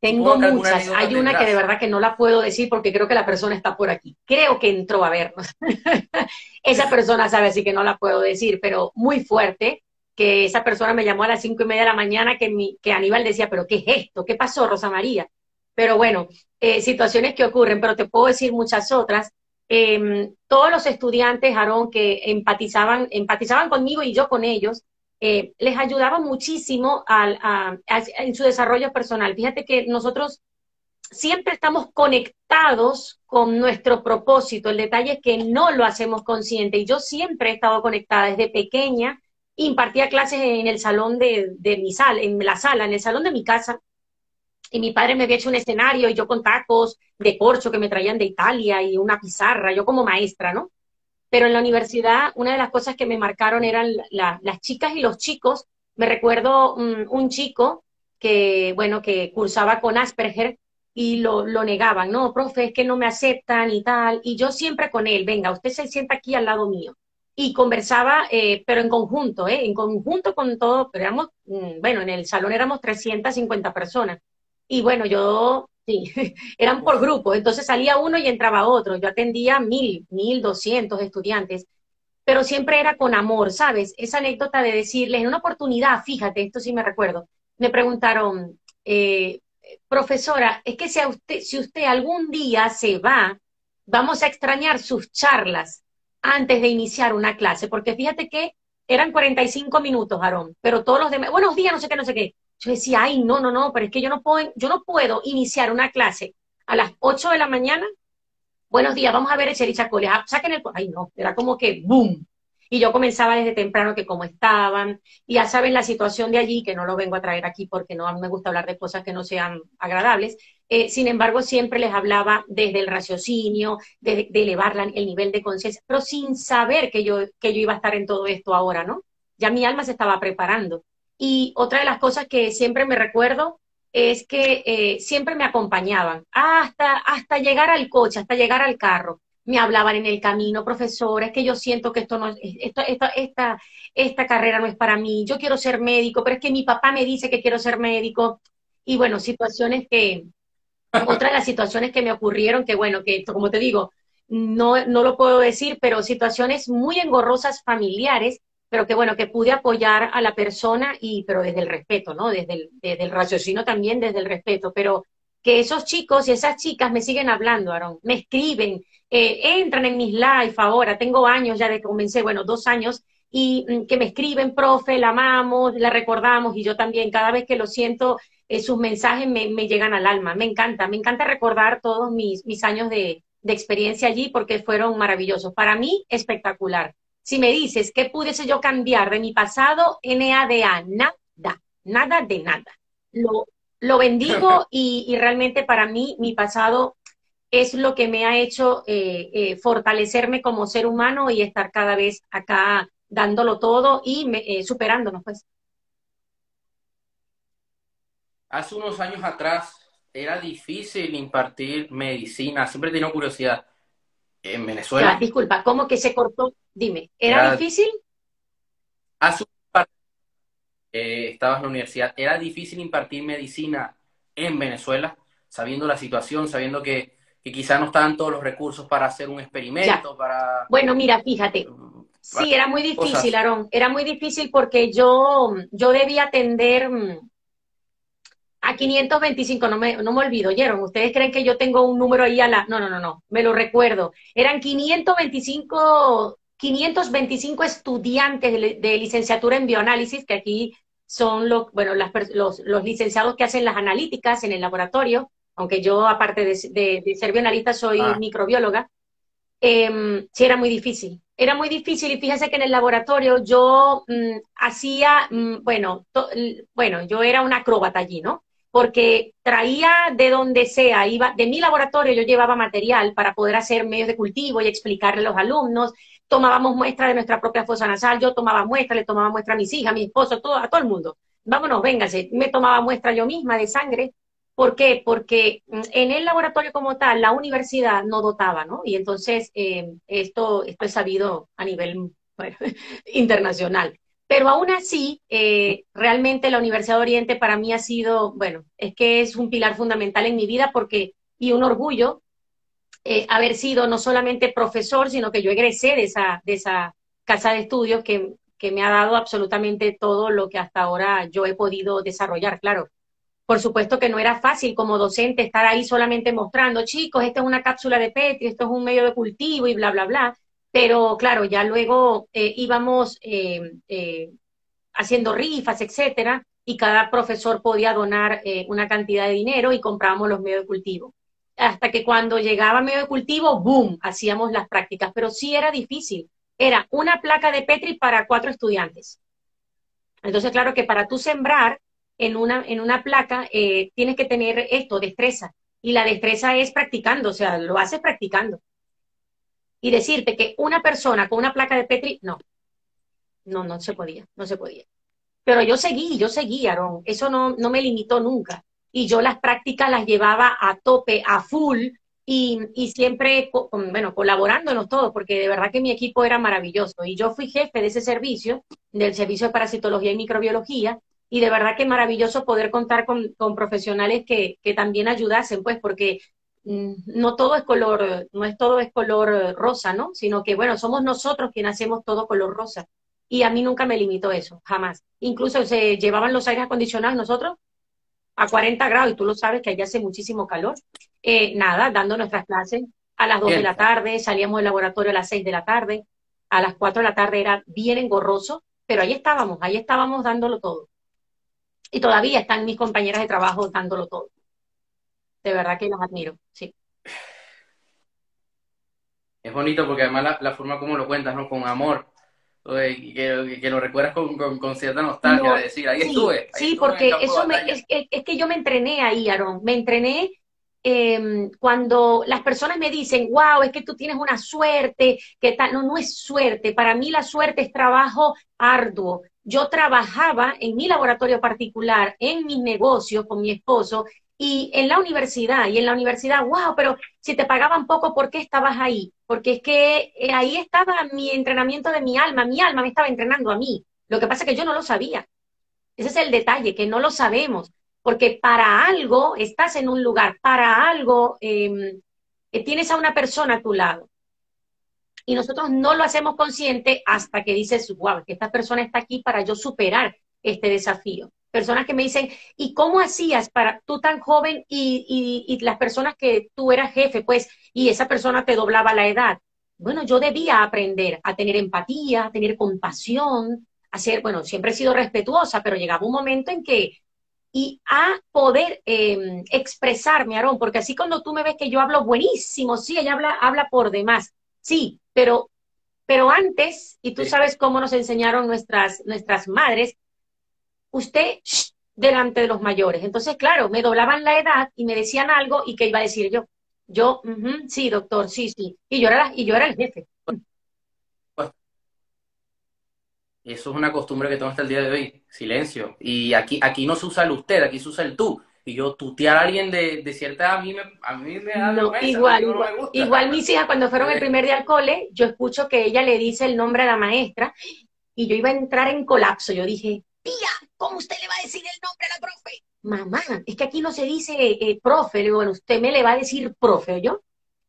[SPEAKER 2] Tengo muchas. Hay una que de verdad que no la puedo decir porque creo que la persona está por aquí. Creo que entró a vernos. esa persona sabe así que no la puedo decir, pero muy fuerte que esa persona me llamó a las cinco y media de la mañana que, mi, que Aníbal decía, pero ¿qué es esto? ¿Qué pasó, Rosa María? Pero bueno, eh, situaciones que ocurren, pero te puedo decir muchas otras. Em, todos los estudiantes, Aarón, que empatizaban, empatizaban conmigo y yo con ellos, eh, les ayudaba muchísimo en su desarrollo personal. Fíjate que nosotros siempre estamos conectados con nuestro propósito. El detalle es que no lo hacemos consciente. Y yo siempre he estado conectada desde pequeña. Impartía clases en el salón de, de mi sala, en la sala, en el salón de mi casa. Y mi padre me había hecho un escenario y yo con tacos de corcho que me traían de Italia y una pizarra, yo como maestra, ¿no? Pero en la universidad una de las cosas que me marcaron eran las chicas y los chicos. Me recuerdo un, chico que, bueno, que cursaba con Asperger y lo, lo, negaban, no, profe, es que no me aceptan y tal. Y yo siempre con él, venga, usted se sienta aquí al lado mío. Y conversaba, eh, pero en conjunto, ¿eh? En conjunto con todo, pero éramos, mm, bueno, en el salón éramos 350 personas. Y bueno, yo Sí, eran por grupos, entonces salía uno y entraba otro. Yo atendía mil, mil doscientos estudiantes, pero siempre era con amor, ¿sabes? Esa anécdota de decirles, en una oportunidad, fíjate, esto sí me recuerdo, me preguntaron, eh, profesora, es que si, usted, si usted algún día se va, vamos a extrañar sus charlas antes de iniciar una clase, porque fíjate que eran 45 minutos, Aarón, pero todos los demás, buenos días, no sé qué, no sé qué. Yo decía, ay, no, no, no, pero es que yo no puedo, yo no puedo iniciar una clase a las 8 de la mañana. Buenos días, vamos a ver el Chacole. Ah, saquen el. Ay, no, era como que boom. Y yo comenzaba desde temprano que cómo estaban. Y ya saben la situación de allí, que no lo vengo a traer aquí porque no me gusta hablar de cosas que no sean agradables. Eh, sin embargo, siempre les hablaba desde el raciocinio, de, elevar el nivel de conciencia, pero sin saber que yo, que yo iba a estar en todo esto ahora, ¿no? Ya mi alma se estaba preparando. Y otra de las cosas que siempre me recuerdo es que eh, siempre me acompañaban hasta, hasta llegar al coche, hasta llegar al carro. Me hablaban en el camino, profesora, es que yo siento que esto no, esto, esta, esta, esta carrera no es para mí, yo quiero ser médico, pero es que mi papá me dice que quiero ser médico. Y bueno, situaciones que, otra de las situaciones que me ocurrieron, que bueno, que como te digo, no, no lo puedo decir, pero situaciones muy engorrosas familiares pero que bueno, que pude apoyar a la persona y, pero desde el respeto, ¿no? Desde el, desde el raciocinio también, desde el respeto, pero que esos chicos y esas chicas me siguen hablando, Aaron, me escriben, eh, entran en mis live ahora, tengo años ya de que comencé, bueno, dos años, y mm, que me escriben, profe, la amamos, la recordamos, y yo también, cada vez que lo siento, eh, sus mensajes me, me, llegan al alma, me encanta, me encanta recordar todos mis, mis años de, de experiencia allí porque fueron maravillosos, para mí espectacular. Si me dices, ¿qué pudiese yo cambiar de mi pasado? NADA, nada, nada de nada. Lo, lo bendigo y, realmente para mí mi pasado es lo que me ha hecho eh, eh, fortalecerme como ser humano y estar cada vez acá dándolo todo y eh, superándonos, pues.
[SPEAKER 1] Hace unos años atrás era difícil impartir medicina, siempre he tenido curiosidad en Venezuela.
[SPEAKER 2] disculpa, ¿cómo que se cortó? Dime, ¿era, difícil?
[SPEAKER 1] Hace eh, estabas en la universidad, ¿era difícil impartir medicina en Venezuela, sabiendo la situación, sabiendo que, que quizás no estaban todos los recursos para hacer un experimento, para...
[SPEAKER 2] Bueno, mira, fíjate, mm, sí, era muy difícil, Aarón, era muy difícil porque yo, yo debía atender mm, a 525, no me, no me olvido, ¿oyeron? ¿Ustedes creen que yo tengo un número ahí a la...? No, no, no, no, me lo recuerdo. Eran 525, 525 estudiantes de, licenciatura en bioanálisis, que aquí son los, bueno, los, los, licenciados que hacen las analíticas en el laboratorio, aunque yo, aparte de, de, ser bioanalista, soy ah. microbióloga. Eh, sí, era muy difícil. Era muy difícil y fíjense que en el laboratorio yo mm, hacía, mm, bueno, bueno, yo era una acróbata allí, ¿no? Porque traía de donde sea, iba, de mi laboratorio yo llevaba material para poder hacer medios de cultivo y explicarle a los alumnos, tomábamos muestras de nuestra propia fosa nasal, yo tomaba muestras, le tomaba muestra a mis hijas, a mi esposo, todo, a todo el mundo. Vámonos, véngase, me tomaba muestra yo misma de sangre. ¿Por qué? Porque mm, en el laboratorio como tal, la universidad no dotaba, ¿no? Y entonces eh, esto, esto es sabido a nivel internacional. Pero aún así, eh, realmente la Universidad de Oriente para mí ha sido, bueno, es que es un pilar fundamental en mi vida porque, y un orgullo, eh, haber sido no solamente profesor, sino que yo egresé de esa, de esa casa de estudios que, que me ha dado absolutamente todo lo que hasta ahora yo he podido desarrollar, claro. Por supuesto que no era fácil como docente estar ahí solamente mostrando, chicos, esta es una cápsula de Petri, esto es un medio de cultivo y bla, bla, bla. Pero claro, ya luego eh, íbamos eh, eh, haciendo rifas, etcétera, y cada profesor podía donar una cantidad de dinero y comprábamos los medios de cultivo. Hasta que cuando llegaba medio de cultivo, ¡boom!, hacíamos las prácticas. Pero sí era difícil. Era una placa de Petri para cuatro estudiantes. Entonces, claro que para tú sembrar en una, en una placa tienes que tener esto, destreza. Y la destreza es practicando, o sea, lo haces practicando y decirte que una persona con una placa de Petri, no, no, no se podía, no se podía. Pero yo seguí, yo seguí, Aaron, eso no, no me limitó nunca. Y yo las prácticas las llevaba a tope, a full, y, y, siempre, bueno, colaborándonos todos, porque de verdad que mi equipo era maravilloso. Y yo fui jefe de ese servicio, del servicio de parasitología y microbiología, y de verdad que maravilloso poder contar con, con profesionales que, que, también ayudasen, pues, porque no todo es color, no es todo es color rosa, ¿no? Sino que, bueno, somos nosotros quienes hacemos todo color rosa. Y a mí nunca me limitó eso, jamás. Incluso se llevaban los aires acondicionados nosotros a 40 grados, y tú lo sabes que allá hace muchísimo calor. Eh, nada, dando nuestras clases a las 2 de la tarde, salíamos del laboratorio a las 6 de la tarde, a las 4 de la tarde era bien engorroso, pero ahí estábamos, ahí estábamos dándolo todo. Y todavía están mis compañeras de trabajo dándolo todo. De verdad que las admiro, sí.
[SPEAKER 1] Es bonito porque además la, forma como lo cuentas, ¿no? Con amor. Que, que, lo recuerdas con, con, cierta nostalgia, de decir, ahí estuve.
[SPEAKER 2] sí, porque eso me, es, es, que yo me entrené ahí, Aaron. Me entrené eh, cuando las personas me dicen, wow, es que tú tienes una suerte, que tal, no, no es suerte, para mí la suerte es trabajo arduo. Yo trabajaba en mi laboratorio particular, en mi negocio con mi esposo y en la universidad, y en la universidad, wow, pero si te pagaban poco, ¿por qué estabas ahí? Porque es que eh, ahí estaba mi entrenamiento de mi alma, mi alma me estaba entrenando a mí. Lo que pasa es que yo no lo sabía. Ese es el detalle, que no lo sabemos porque para algo estás en un lugar, para algo em, eh, tienes a una persona a tu lado. Y nosotros no lo hacemos consciente hasta que dices, wow, que esta persona está aquí para yo superar este desafío. Personas que me dicen, ¿y cómo hacías para tú tan joven y, y las personas que tú eras jefe, pues, y esa persona te doblaba la edad? Bueno, yo debía aprender a tener empatía, a tener compasión, a ser, bueno, siempre he sido respetuosa, pero llegaba un momento en que y a poder em, expresarme, Aarón, porque así cuando tú me ves que yo hablo buenísimo, sí, ella habla, habla por demás, sí, pero, pero antes, y tú sabes cómo nos enseñaron nuestras, nuestras madres, usted delante de los mayores. Entonces, claro, me doblaban la edad y me decían algo y qué iba a decir yo. Yo, sí, doctor, sí, sí. Y yo era, y yo era el jefe.
[SPEAKER 1] Eso es una costumbre que tengo hasta el día de hoy, silencio. Y aquí, aquí no se usa el usted, aquí se usa el tú. Y yo tutear a alguien de, de cierta edad a mí me, a mí me da
[SPEAKER 2] no, igual, igual, igual, mis hijas cuando fueron el primer día al cole, yo escucho que ella le dice el nombre a la maestra y yo iba a entrar en colapso. Yo dije, tía, ¿cómo usted le va a decir el nombre a la profe? Mamá, es que aquí no se dice eh, profe. Le digo, bueno, usted me le va a decir profe, yo.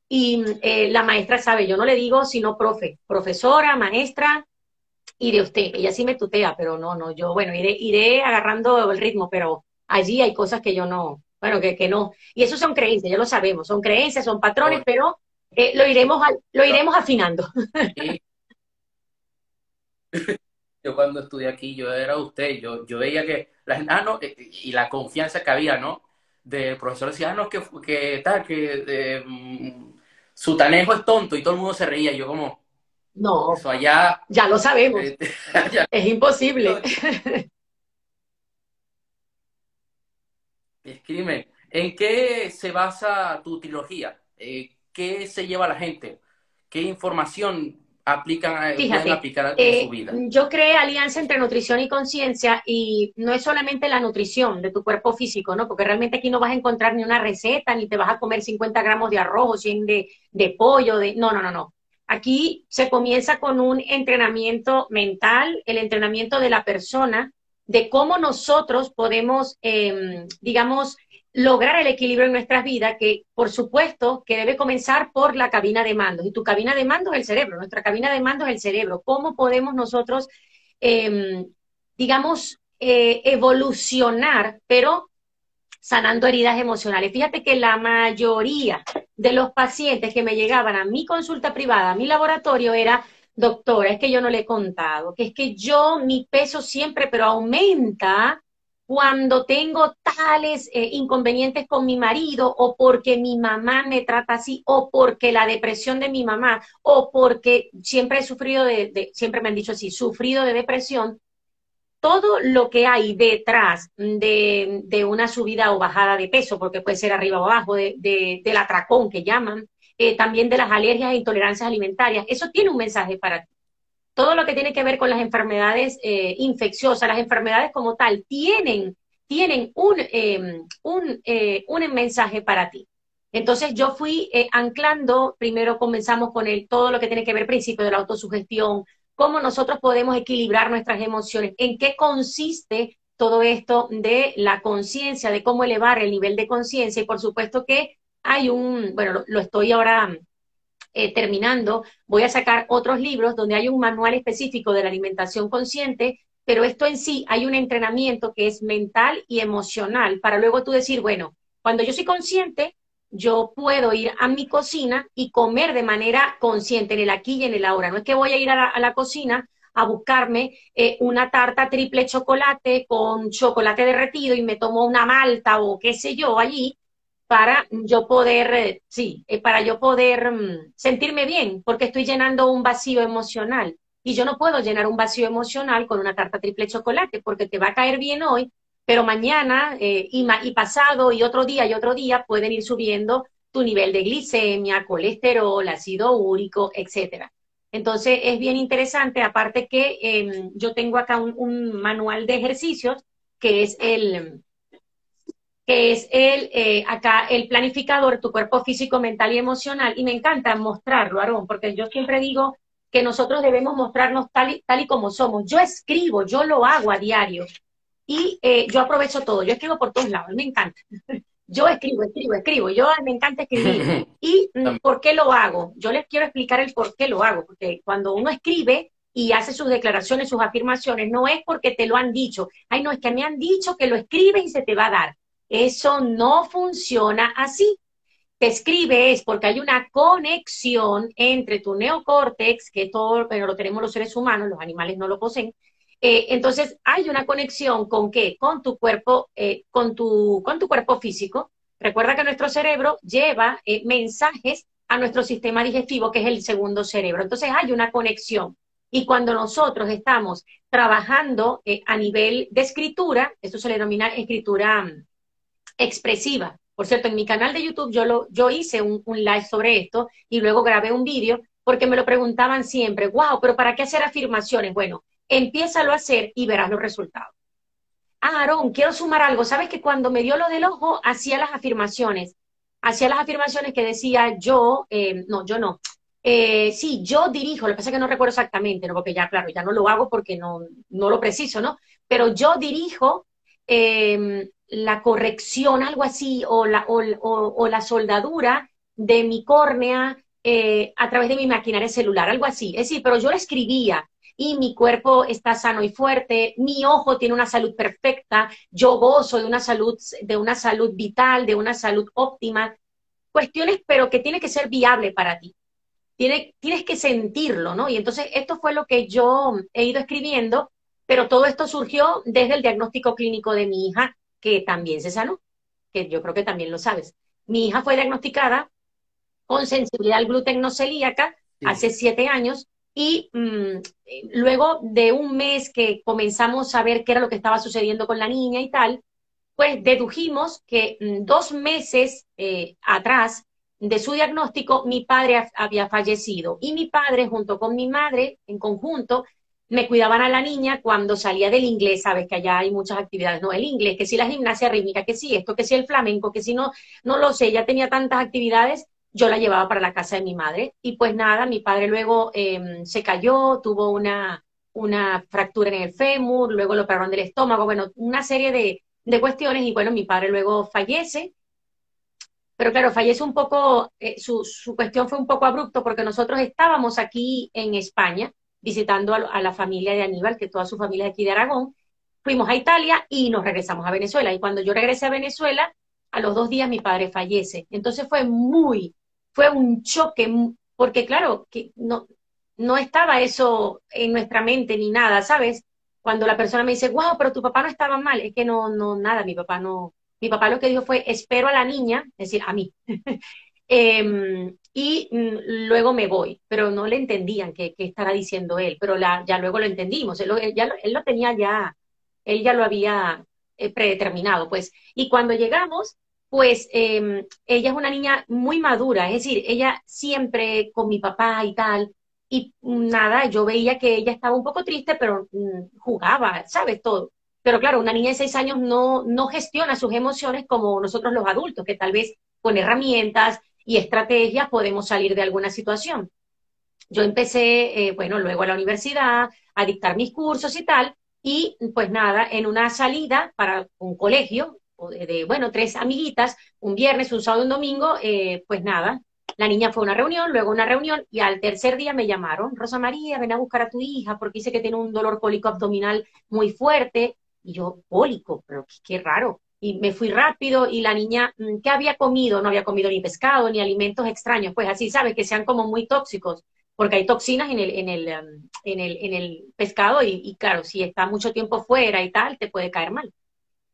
[SPEAKER 2] Y eh, la maestra sabe, yo no le digo sino profe, profesora, maestra, iré usted. Ella sí me tutea, pero no, no, yo, bueno, iré, iré agarrando el ritmo, pero allí hay cosas que yo no, bueno, que, que no. Y eso son creencias, ya lo sabemos, son creencias, son patrones, pero eh, lo, iremos lo iremos afinando.
[SPEAKER 1] Yo cuando estudié aquí, yo era usted, yo, yo veía que, la, ah, no, eh, y la confianza que había, ¿no? De profesor decía, ah, no, que, que tal, que mm, su tanejo es tonto, y todo el mundo se reía, yo como,
[SPEAKER 2] no, Eso allá, ya lo sabemos. Este, es imposible.
[SPEAKER 1] Escribe, ¿en qué se basa tu trilogía? Eh, ¿Qué se lleva la gente? ¿Qué información aplican,
[SPEAKER 2] Fíjate, aplicar su eh, vida? Yo creé alianza entre nutrición y conciencia y no es solamente la nutrición de tu cuerpo físico, ¿no? Porque realmente aquí no vas a encontrar ni una receta, ni te vas a comer 50 gramos de arroz o 100 de, de pollo, de... No, no, no, no. Aquí se comienza con un entrenamiento mental, el entrenamiento de la persona, de cómo nosotros podemos, em, digamos, lograr el equilibrio en nuestras vidas, que por supuesto que debe comenzar por la cabina de mandos. Y tu cabina de mando es el cerebro, nuestra cabina de mando es el cerebro. ¿Cómo podemos nosotros, em, digamos, eh, evolucionar, pero sanando heridas emocionales. Fíjate que la mayoría de los pacientes que me llegaban a mi consulta privada, a mi laboratorio, era, doctora, es que yo no le he contado, que es que yo, mi peso siempre, pero aumenta cuando tengo tales eh, inconvenientes con mi marido o porque mi mamá me trata así o porque la depresión de mi mamá o porque siempre he sufrido de siempre me han dicho así, sufrido de depresión, todo lo que hay detrás de, una subida o bajada de peso, porque puede ser arriba o abajo, de, del atracón que llaman, eh, también de las alergias e intolerancias alimentarias, eso tiene un mensaje para ti. Todo lo que tiene que ver con las enfermedades eh, infecciosas, las enfermedades como tal, tienen, tienen un, em, un, eh, un mensaje para ti. Entonces yo fui anclando, primero comenzamos con el, todo lo que tiene que ver principio de la autosugestión, cómo nosotros podemos equilibrar nuestras emociones, en qué consiste todo esto de la conciencia, de cómo elevar el nivel de conciencia y por supuesto que hay un, bueno, lo, estoy ahora eh, terminando, voy a sacar otros libros donde hay un manual específico de la alimentación consciente, pero esto en sí hay un entrenamiento que es mental y emocional para luego tú decir, bueno, cuando yo soy consciente, yo puedo ir a mi cocina y comer de manera consciente en el aquí y en el ahora. No es que voy a ir a la, cocina a buscarme eh, una tarta triple chocolate con chocolate derretido y me tomo una malta o qué sé yo allí para yo poder, sí, eh, para yo poder mm, sentirme bien, porque estoy llenando un vacío emocional. Y yo no puedo llenar un vacío emocional con una tarta triple chocolate, porque te va a caer bien hoy, pero mañana eh, y, y pasado y otro día y otro día pueden ir subiendo tu nivel de glicemia, colesterol, ácido úrico, etcétera. Entonces es bien interesante, aparte que em, yo tengo acá un, manual de ejercicios que es el que es el eh, acá el planificador, tu cuerpo físico, mental y emocional, y me encanta mostrarlo, Aarón, porque yo siempre digo que nosotros debemos mostrarnos tal y, tal y como somos. Yo escribo, yo lo hago a diario, y eh, yo aprovecho todo, yo escribo por todos lados, me encanta. Yo escribo, escribo, escribo, yo me encanta escribir. ¿Y por qué lo hago? Yo les quiero explicar el por qué lo hago, porque cuando uno escribe y hace sus declaraciones, sus afirmaciones, no es porque te lo han dicho. Ay, no, es que me han dicho que lo escribe y se te va a dar. Eso no funciona así. Te escribe es porque hay una conexión entre tu neocórtex, que todo, pero lo tenemos los seres humanos, los animales no lo poseen, eh, entonces, hay una conexión con qué? Con tu cuerpo, eh, con, tu, con tu cuerpo físico. Recuerda que nuestro cerebro lleva eh, mensajes a nuestro sistema digestivo, que es el segundo cerebro. Entonces, hay una conexión. Y cuando nosotros estamos trabajando a nivel de escritura, eso se le denomina escritura mm, expresiva. Por cierto, en mi canal de YouTube yo, lo, yo hice un, un live sobre esto y luego grabé un vídeo porque me lo preguntaban siempre, wow, pero ¿para qué hacer afirmaciones? Bueno, empiézalo a hacer y verás los resultados. Ah, Aarón, quiero sumar algo. Sabes que cuando me dio lo del ojo, hacía las afirmaciones. Hacía las afirmaciones que decía yo, eh, no, yo no. Eh, sí, yo dirijo, lo que pasa es que no recuerdo exactamente, porque ya, claro, ya no lo hago porque no, no lo preciso, ¿no? Pero yo dirijo em, la corrección, algo así, o la, o, la soldadura de mi córnea eh, a través de mi maquinaria celular, algo así. Es decir, pero yo lo escribía, y mi cuerpo está sano y fuerte, mi ojo tiene una salud perfecta, yo gozo de una salud, de una salud vital, de una salud óptima. Cuestiones, pero que tiene que ser viable para ti. Tiene, tienes que sentirlo, ¿no? Y entonces esto fue lo que yo he ido escribiendo, pero todo esto surgió desde el diagnóstico clínico de mi hija, que también se sanó, que yo creo que también lo sabes. Mi hija fue diagnosticada con sensibilidad al gluten no celíaca hace siete años y mm, luego de un mes que comenzamos a ver qué era lo que estaba sucediendo con la niña y tal, pues dedujimos que mm, dos meses eh, atrás de su diagnóstico, mi padre había fallecido y mi padre junto con mi madre en conjunto me cuidaban a la niña cuando salía del inglés, sabes que allá hay muchas actividades, no el inglés, que si la gimnasia rítmica, que si esto, que si el flamenco, que si no, no lo sé, ya tenía tantas actividades yo la llevaba para la casa de mi madre. Y pues nada, mi padre luego em, se cayó, tuvo una, una fractura en el fémur, luego lo operaron del estómago, bueno, una serie de, de cuestiones y bueno, mi padre luego fallece. Pero claro, fallece un poco, eh, su, su, cuestión fue un poco abrupto porque nosotros estábamos aquí en España visitando a, la familia de Aníbal, que toda su familia es aquí de Aragón. Fuimos a Italia y nos regresamos a Venezuela. Y cuando yo regresé a Venezuela, a los dos días mi padre fallece. Entonces fue muy, fue un choque, porque claro, que no, no estaba eso en nuestra mente ni nada, ¿sabes? Cuando la persona me dice, wow, pero tu papá no estaba mal, es que no, no, nada, mi papá no, mi papá lo que dijo fue, espero a la niña, es decir, a mí, em, y mm, luego me voy, pero no le entendían qué, estará diciendo él, pero la, ya luego lo entendimos, él, ya, él lo tenía ya, él ya lo había eh, predeterminado, pues, y cuando llegamos, pues em, ella es una niña muy madura, es decir, ella siempre con mi papá y tal, y nada, yo veía que ella estaba un poco triste, pero mm, jugaba, ¿sabes? Todo. Pero claro, una niña de seis años no, no gestiona sus emociones como nosotros los adultos, que tal vez con herramientas y estrategias podemos salir de alguna situación. Yo empecé, eh, bueno, luego a la universidad, a dictar mis cursos y tal, Y pues nada, en una salida para un colegio, de, bueno, tres amiguitas, un viernes, un sábado, un domingo, eh, pues nada, la niña fue a una reunión, luego una reunión y al tercer día me llamaron, Rosa María, ven a buscar a tu hija porque dice que tiene un dolor cólico abdominal muy fuerte. Y yo, cólico, pero qué, raro. Y me fui rápido y la niña, mm, ¿qué había comido? No había comido ni pescado ni alimentos extraños, pues así, ¿sabes? Que sean como muy tóxicos, porque hay toxinas en el, en el, um, en el, en el pescado y, y claro, si está mucho tiempo fuera y tal, te puede caer mal.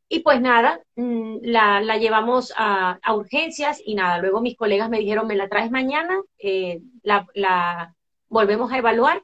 [SPEAKER 2] Y pues nada, mm, la, la llevamos a, a, urgencias y nada, luego mis colegas me dijeron, me la traes mañana, eh, la, la, volvemos a evaluar.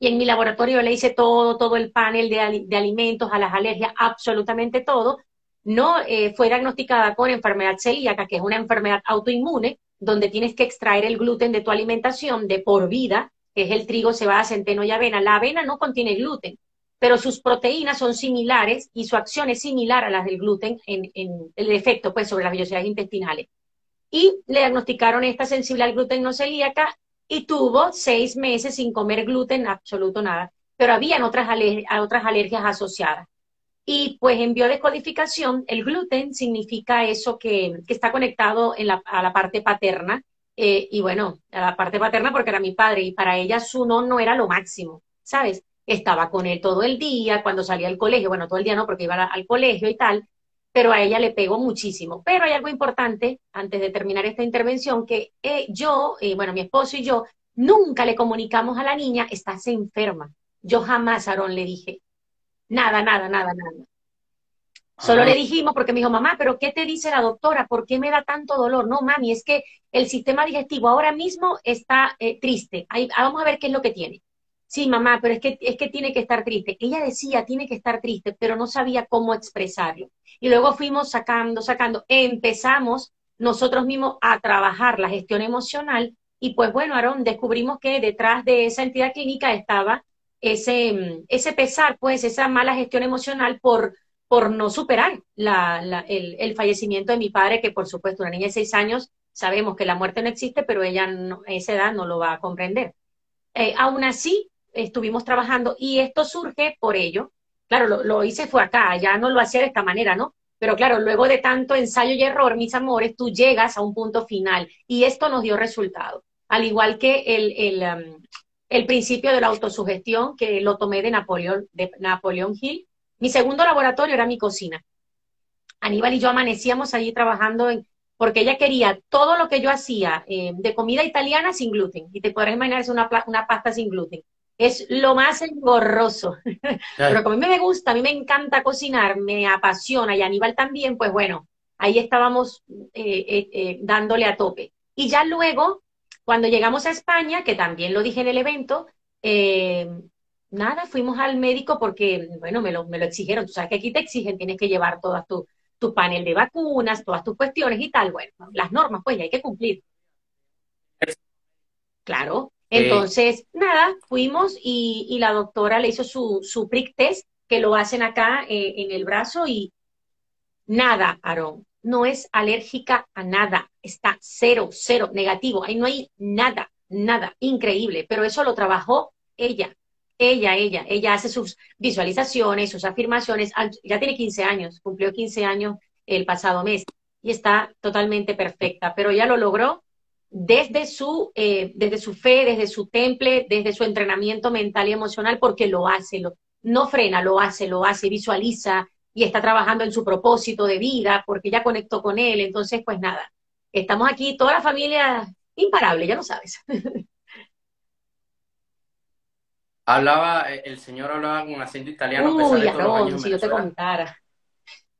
[SPEAKER 2] Y en mi laboratorio le hice todo, todo el panel de, de alimentos, a las alergias, absolutamente todo. No eh, fue diagnosticada con enfermedad celíaca, que es una enfermedad autoinmune, donde tienes que extraer el gluten de tu alimentación de por vida, que es el trigo, cebada, centeno y avena. La avena no contiene gluten, pero sus proteínas son similares y su acción es similar a las del gluten en, el efecto pues, sobre las vellosidades intestinales. Y le diagnosticaron esta sensible al gluten no celíaca y tuvo seis meses sin comer gluten, absoluto nada, pero habían otras, otras alergias asociadas. Y pues en biodescodificación, el gluten significa eso que, está conectado en la, a la parte paterna, eh, y bueno, a la parte paterna porque era mi padre, y para ella su no no era lo máximo, ¿sabes? estaba con él todo el día, cuando salía al colegio, bueno, todo el día no, porque iba al colegio y tal, pero a ella le pegó muchísimo. Pero hay algo importante, antes de terminar esta intervención, que eh, yo, y bueno, mi esposo y yo, nunca le comunicamos a la niña, estás enferma. Yo jamás, Aarón, le dije, nada, nada, nada, nada. Solo le dijimos, porque me dijo, mamá, pero ¿qué te dice la doctora? ¿Por qué me da tanto dolor? No, mami, es que el sistema digestivo ahora mismo está eh, triste. Ahí, vamos a ver qué es lo que tiene sí, mamá, pero es que, es que tiene que estar triste. Ella decía, tiene que estar triste, pero no sabía cómo expresarlo. Y luego fuimos sacando, sacando, empezamos nosotros mismos a trabajar la gestión emocional y pues bueno, Aarón, descubrimos que detrás de esa entidad clínica estaba ese, ese pesar, pues esa mala gestión emocional por, por no superar la, el, el, fallecimiento de mi padre, que por supuesto una niña de seis años, sabemos que la muerte no existe, pero ella no, a esa edad no lo va a comprender. Eh, aún así, estuvimos trabajando y esto surge por ello. Claro, lo, hice fue acá, ya no lo hacía de esta manera, ¿no? Pero claro, luego de tanto ensayo y error, mis amores, tú llegas a un punto final y esto nos dio resultado. Al igual que el, el, el principio de la autosugestión que lo tomé de Napoleón, de Napoleón Hill. Mi segundo laboratorio era mi cocina. Aníbal y yo amanecíamos allí trabajando en, porque ella quería todo lo que yo hacía eh, de comida italiana sin gluten. Y te podrás imaginar, es una, una pasta sin gluten es lo más engorroso. Pero como a mí me gusta, a mí me encanta cocinar, me apasiona y Aníbal también, pues bueno, ahí estábamos eh, eh, dándole a tope. Y ya luego, cuando llegamos a España, que también lo dije en el evento, nada, fuimos al médico porque, bueno, me lo, me lo exigieron. Tú sabes que aquí te exigen, tienes que llevar todas tu, tu panel de vacunas, todas tus cuestiones y tal. Bueno, las normas, pues, hay que cumplir. Claro, entonces, nada, fuimos y, la doctora le hizo su, su prick test, que lo hacen acá eh, en el brazo y nada, Aarón, no es alérgica a nada, está cero, cero, negativo, ahí no hay nada, nada, increíble, pero eso lo trabajó ella, ella, ella, ella hace sus visualizaciones, sus afirmaciones, ya tiene 15 años, cumplió 15 años el pasado mes y está totalmente perfecta, pero ya lo logró desde su, eh, desde su fe, desde su temple, desde su entrenamiento mental y emocional, porque lo hace, lo, no frena, lo hace, lo hace, visualiza y está trabajando en su propósito de vida, porque ya conectó con él. Entonces, pues nada, estamos aquí, toda la familia imparable, ya lo sabes.
[SPEAKER 1] Hablaba, el señor hablaba con acento italiano.
[SPEAKER 2] Uy, si yo te contara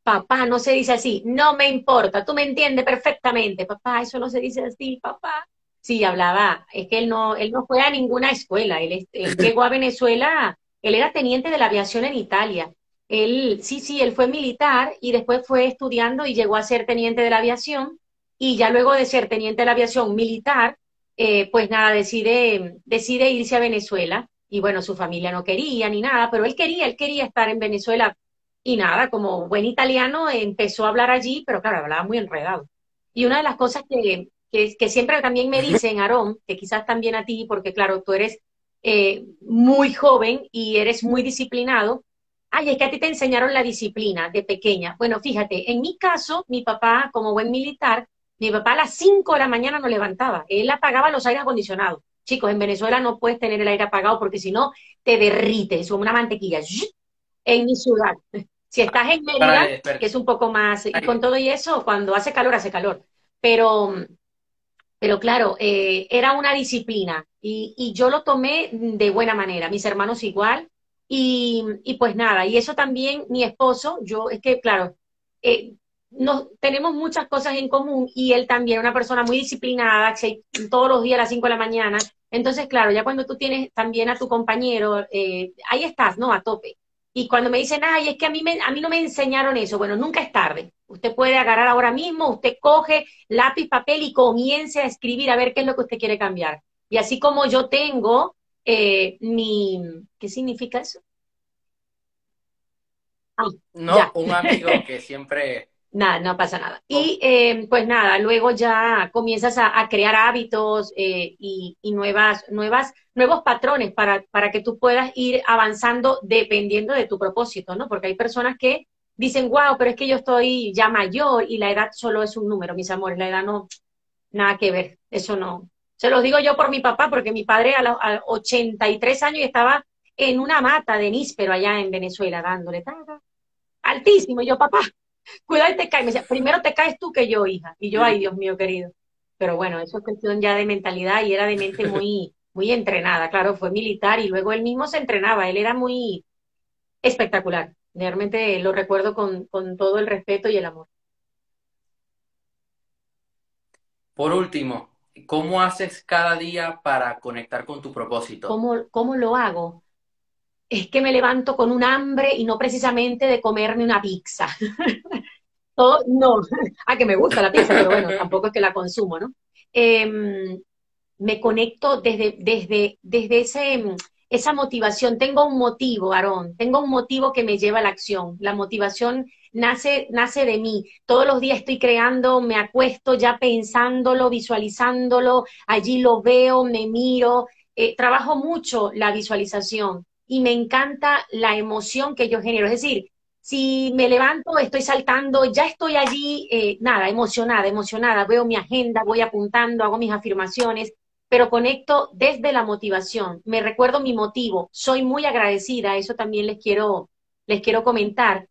[SPEAKER 2] papá no se dice así, no me importa, tú me entiendes perfectamente, papá, eso no se dice así, papá. Sí, hablaba, es que él no, él no fue a ninguna escuela, él, llegó a Venezuela, él era teniente de la aviación en Italia. Él, sí, sí, él fue militar y después fue estudiando y llegó a ser teniente de la aviación. Y ya luego de ser teniente de la aviación militar, eh, pues nada, decide, decide irse a Venezuela. Y bueno, su familia no quería ni nada, pero él quería, él quería estar en Venezuela. Y nada, como buen italiano, empezó a hablar allí, pero claro, hablaba muy enredado. Y una de las cosas que, que, siempre también me dicen, Aarón, que quizás también a ti, porque claro, tú eres eh, muy joven y eres muy disciplinado, ay, es que a ti te enseñaron la disciplina de pequeña. Bueno, fíjate, en mi caso, mi papá, como buen militar, mi papá a las 5 de la mañana no levantaba, él apagaba los aires acondicionados. Chicos, en Venezuela no puedes tener el aire apagado porque si no te derrites como una mantequilla. En mi ciudad. Si estás en Mérida, que es un poco más, y con todo y eso, cuando hace calor, hace calor. Pero, pero claro, eh, era una disciplina y, y, yo lo tomé de buena manera, mis hermanos igual. Y, pues nada, y eso también mi esposo, yo es que, claro, eh, tenemos muchas cosas en común y él también, una persona muy disciplinada, todos los días a las 5 de la mañana. Entonces, claro, ya cuando tú tienes también a tu compañero, eh, ahí estás, ¿no? A tope. Y cuando me dicen, ay, es que a mí, a mí no me enseñaron eso, bueno, nunca es tarde. Usted puede agarrar ahora mismo, usted coge lápiz, papel y comience a escribir a ver qué es lo que usted quiere cambiar. Y así como yo tengo eh, mi, ¿qué significa eso?
[SPEAKER 1] no, un amigo que siempre
[SPEAKER 2] Nada, no pasa nada. Y eh, pues nada, luego ya comienzas a, crear hábitos eh, y, nuevas, nuevas, nuevos patrones para, para que tú puedas ir avanzando dependiendo de tu propósito, ¿no? Porque hay personas que dicen, wow, pero es que yo estoy ya mayor y la edad solo es un número, mis amores, la edad no, nada que ver, eso no. Se los digo yo por mi papá, porque mi padre a los 83 años estaba en una mata de níspero allá en Venezuela dándole, altísimo, y yo, papá, cuidado y te caes. Me decía, primero te caes tú que yo, hija. Y yo, ay, Dios mío, querido. Pero bueno, eso es cuestión ya de mentalidad y era de mente muy, muy entrenada. Claro, fue militar y luego él mismo se entrenaba. Él era muy espectacular. Realmente lo recuerdo con, con todo el respeto y el amor.
[SPEAKER 1] Por último, ¿cómo haces cada día para conectar con tu propósito?
[SPEAKER 2] ¿Cómo, cómo lo hago? es que me levanto con un hambre y no precisamente de comerme una pizza. no, a ah, que me gusta la pizza, pero bueno, tampoco es que la consumo, ¿no? Em, me conecto desde, desde, desde ese, esa motivación. Tengo un motivo, Aarón, tengo un motivo que me lleva a la acción. La motivación nace, nace de mí. Todos los días estoy creando, me acuesto ya pensándolo, visualizándolo, allí lo veo, me miro. Eh, trabajo mucho la visualización y me encanta la emoción que yo genero. Es decir, si me levanto, estoy saltando, ya estoy allí, eh, nada, emocionada, emocionada, veo mi agenda, voy apuntando, hago mis afirmaciones, pero conecto desde la motivación. Me recuerdo mi motivo, soy muy agradecida, eso también les quiero, les quiero comentar,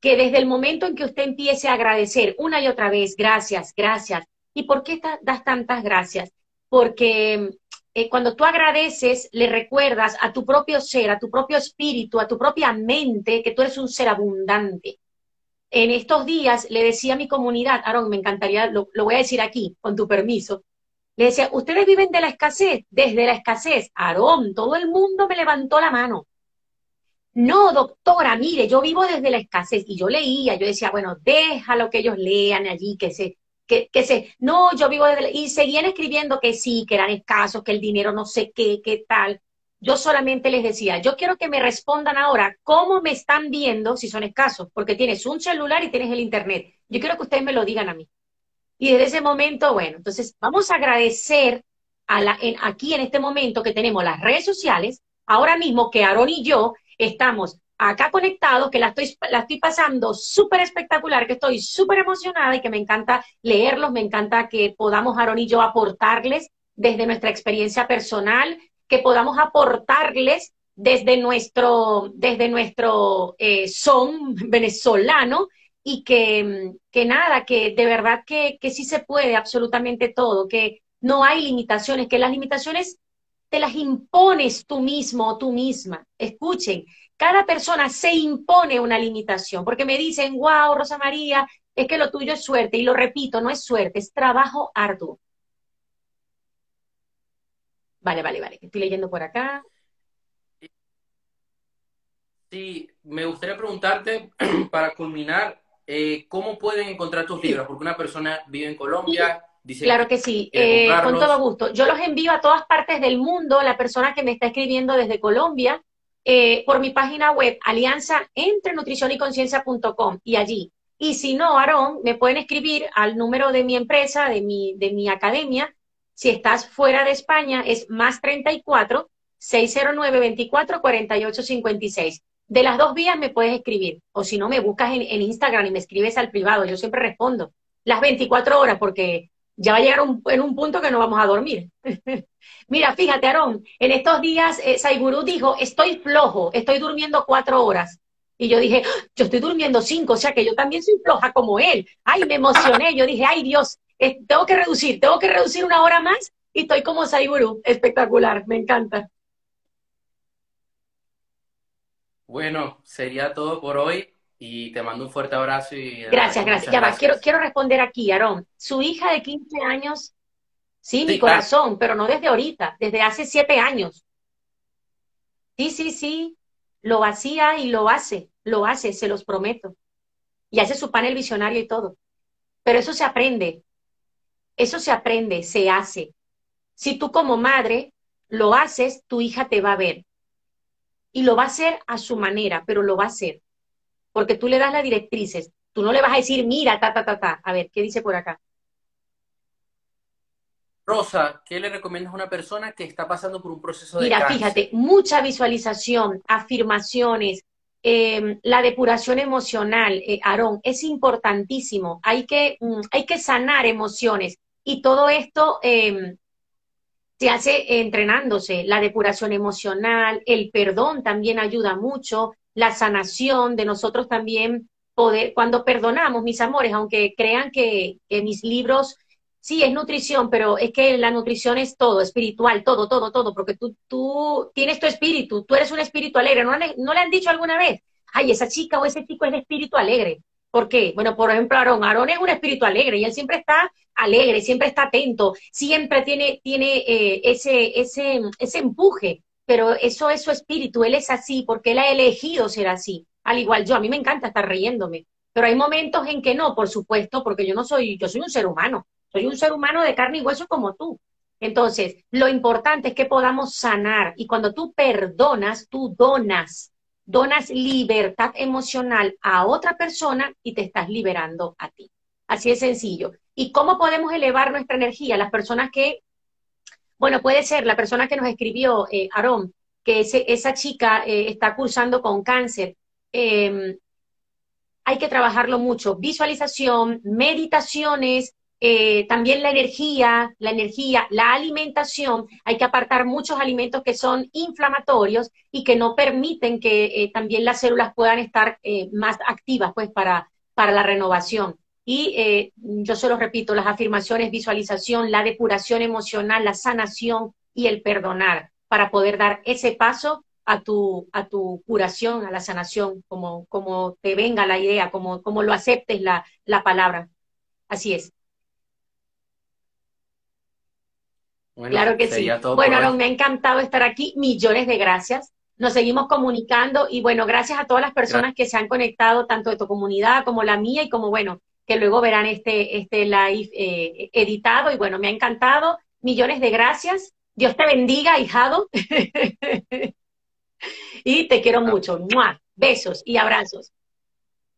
[SPEAKER 2] que desde el momento en que usted empiece a agradecer una y otra vez, gracias, gracias. ¿Y por qué das tantas gracias? Porque eh, cuando tú agradeces, le recuerdas a tu propio ser, a tu propio espíritu, a tu propia mente, que tú eres un ser abundante. En estos días le decía a mi comunidad, Aaron, me encantaría, lo, voy a decir aquí, con tu permiso, le decía, ustedes viven de la escasez, desde la escasez. Aarón, todo el mundo me levantó la mano. No, doctora, mire, yo vivo desde la escasez. Y yo leía, yo decía, bueno, déjalo que ellos lean allí, que se, que, se, no, yo vivo desde, y seguían escribiendo que sí, que eran escasos, que el dinero no sé qué, qué tal. Yo solamente les decía, yo quiero que me respondan ahora cómo me están viendo si son escasos, porque tienes un celular y tienes el internet. Yo quiero que ustedes me lo digan a mí. Y desde ese momento, bueno, entonces vamos a agradecer a la, aquí en este momento que tenemos las redes sociales, ahora mismo que Aaron y yo estamos acá conectados, que la estoy, la estoy pasando súper espectacular, que estoy súper emocionada y que me encanta leerlos, me encanta que podamos, Aaron y yo, aportarles desde nuestra experiencia personal, que podamos aportarles desde nuestro, desde nuestro eh, son venezolano y que, que, nada, que de verdad que, que sí se puede absolutamente todo, que no hay limitaciones, que las limitaciones te las impones tú mismo o tú misma. Escuchen, cada persona se impone una limitación, porque me dicen, wow, Rosa María, es que lo tuyo es suerte, y lo repito, no es suerte, es trabajo arduo. Vale, vale, vale, estoy leyendo por acá.
[SPEAKER 1] Sí, me gustaría preguntarte, para culminar, eh, ¿cómo pueden encontrar tus libros? Porque una persona vive en Colombia, dice...
[SPEAKER 2] Claro que sí, eh, con todo gusto. Yo los envío a todas partes del mundo, la persona que me está escribiendo desde Colombia, eh, por mi página web, alianza entre nutrición y conciencia.com y allí. Y si no, Aarón, me pueden escribir al número de mi empresa, de mi, de mi academia. Si estás fuera de España, es más 34 609 24 48 56. de las dos vías me puedes escribir, o si no, me buscas en, Instagram y me escribes al privado, yo siempre respondo las 24 horas porque ya va a llegar en un punto que no vamos a dormir. Mira, fíjate, Aarón, en estos días eh, Saiguru dijo, estoy flojo, estoy durmiendo cuatro horas. Y yo dije, ¡Ah! yo estoy durmiendo cinco, o sea que yo también soy floja como él. Ay, me emocioné, yo dije, ay Dios, tengo que reducir, tengo que reducir una hora más y estoy como Saiguru. Espectacular, me encanta.
[SPEAKER 1] Bueno, sería todo por hoy y te mando un fuerte abrazo. Y,
[SPEAKER 2] gracias, gracias. Ya va, quiero, quiero responder aquí, Aarón. Su hija de 15 años, sí, mi corazón, pero no desde ahorita, desde hace siete años. Sí, sí, sí, lo hacía y lo hace, lo hace, se los prometo. Y hace su panel visionario y todo. Pero eso se aprende, eso se aprende, se hace. Si tú como madre lo haces, tu hija te va a ver y lo va a hacer a su manera, pero lo va a hacer. Porque tú le das las directrices. Tú no le vas a decir, mira, ta, ta, ta, ta. A ver, ¿qué dice por acá?
[SPEAKER 1] Rosa, ¿qué le recomiendas a una persona que está pasando por un proceso de
[SPEAKER 2] Mira, fíjate, mucha visualización, afirmaciones, em, la depuración emocional, eh, Aarón, es importantísimo. Hay que, mm, hay que sanar emociones. Y todo esto em, se hace entrenándose, la depuración emocional, el perdón también ayuda mucho, la sanación de nosotros también poder, cuando perdonamos, mis amores, aunque crean que, mis libros, sí, es nutrición, pero es que la nutrición es todo, espiritual, todo, todo, todo, porque tú, tú tienes tu espíritu, tú eres un espíritu alegre, ¿no, no le han dicho alguna vez? Ay, esa chica o ese chico es de espíritu alegre. ¿Por qué? Bueno, por ejemplo, Aarón. Aarón es un espíritu alegre y él siempre está alegre, siempre está atento, siempre tiene, tiene eh, ese, ese, ese empuje, pero eso es su espíritu, él es así porque él ha elegido ser así. Al igual yo, a mí me encanta estar riéndome, pero hay momentos en que no, por supuesto, porque yo no soy, yo soy un ser humano, soy un ser humano de carne y hueso como tú. Entonces, lo importante es que podamos sanar y cuando tú perdonas, tú donas donas libertad emocional a otra persona y te estás liberando a ti. Así es sencillo. ¿Y cómo podemos elevar nuestra energía? Las personas que, bueno, puede ser la persona que nos escribió, eh, Aarón, que esa chica eh, está cursando con cáncer. Em, hay que trabajarlo mucho. Visualización, meditaciones, eh, también la energía, la energía, la alimentación, hay que apartar muchos alimentos que son inflamatorios y que no permiten que eh, también las células puedan estar más activas pues para, para la renovación. Y yo se lo repito, las afirmaciones, visualización, la depuración emocional, la sanación y el perdonar para poder dar ese paso a tu, a tu curación, a la sanación, como, como te venga la idea, como, como lo aceptes la, la palabra. Así es. claro que sí. Bueno, Aaron, me ha encantado estar aquí. Millones de gracias. Nos seguimos comunicando y bueno, gracias a todas las personas que se han conectado, tanto de tu comunidad como la mía y como bueno, que luego verán este, este live eh, editado y bueno, me ha encantado. Millones de gracias. Dios te bendiga, hijado. y te quiero mucho. Besos y abrazos.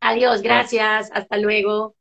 [SPEAKER 2] Adiós, gracias. Hasta luego.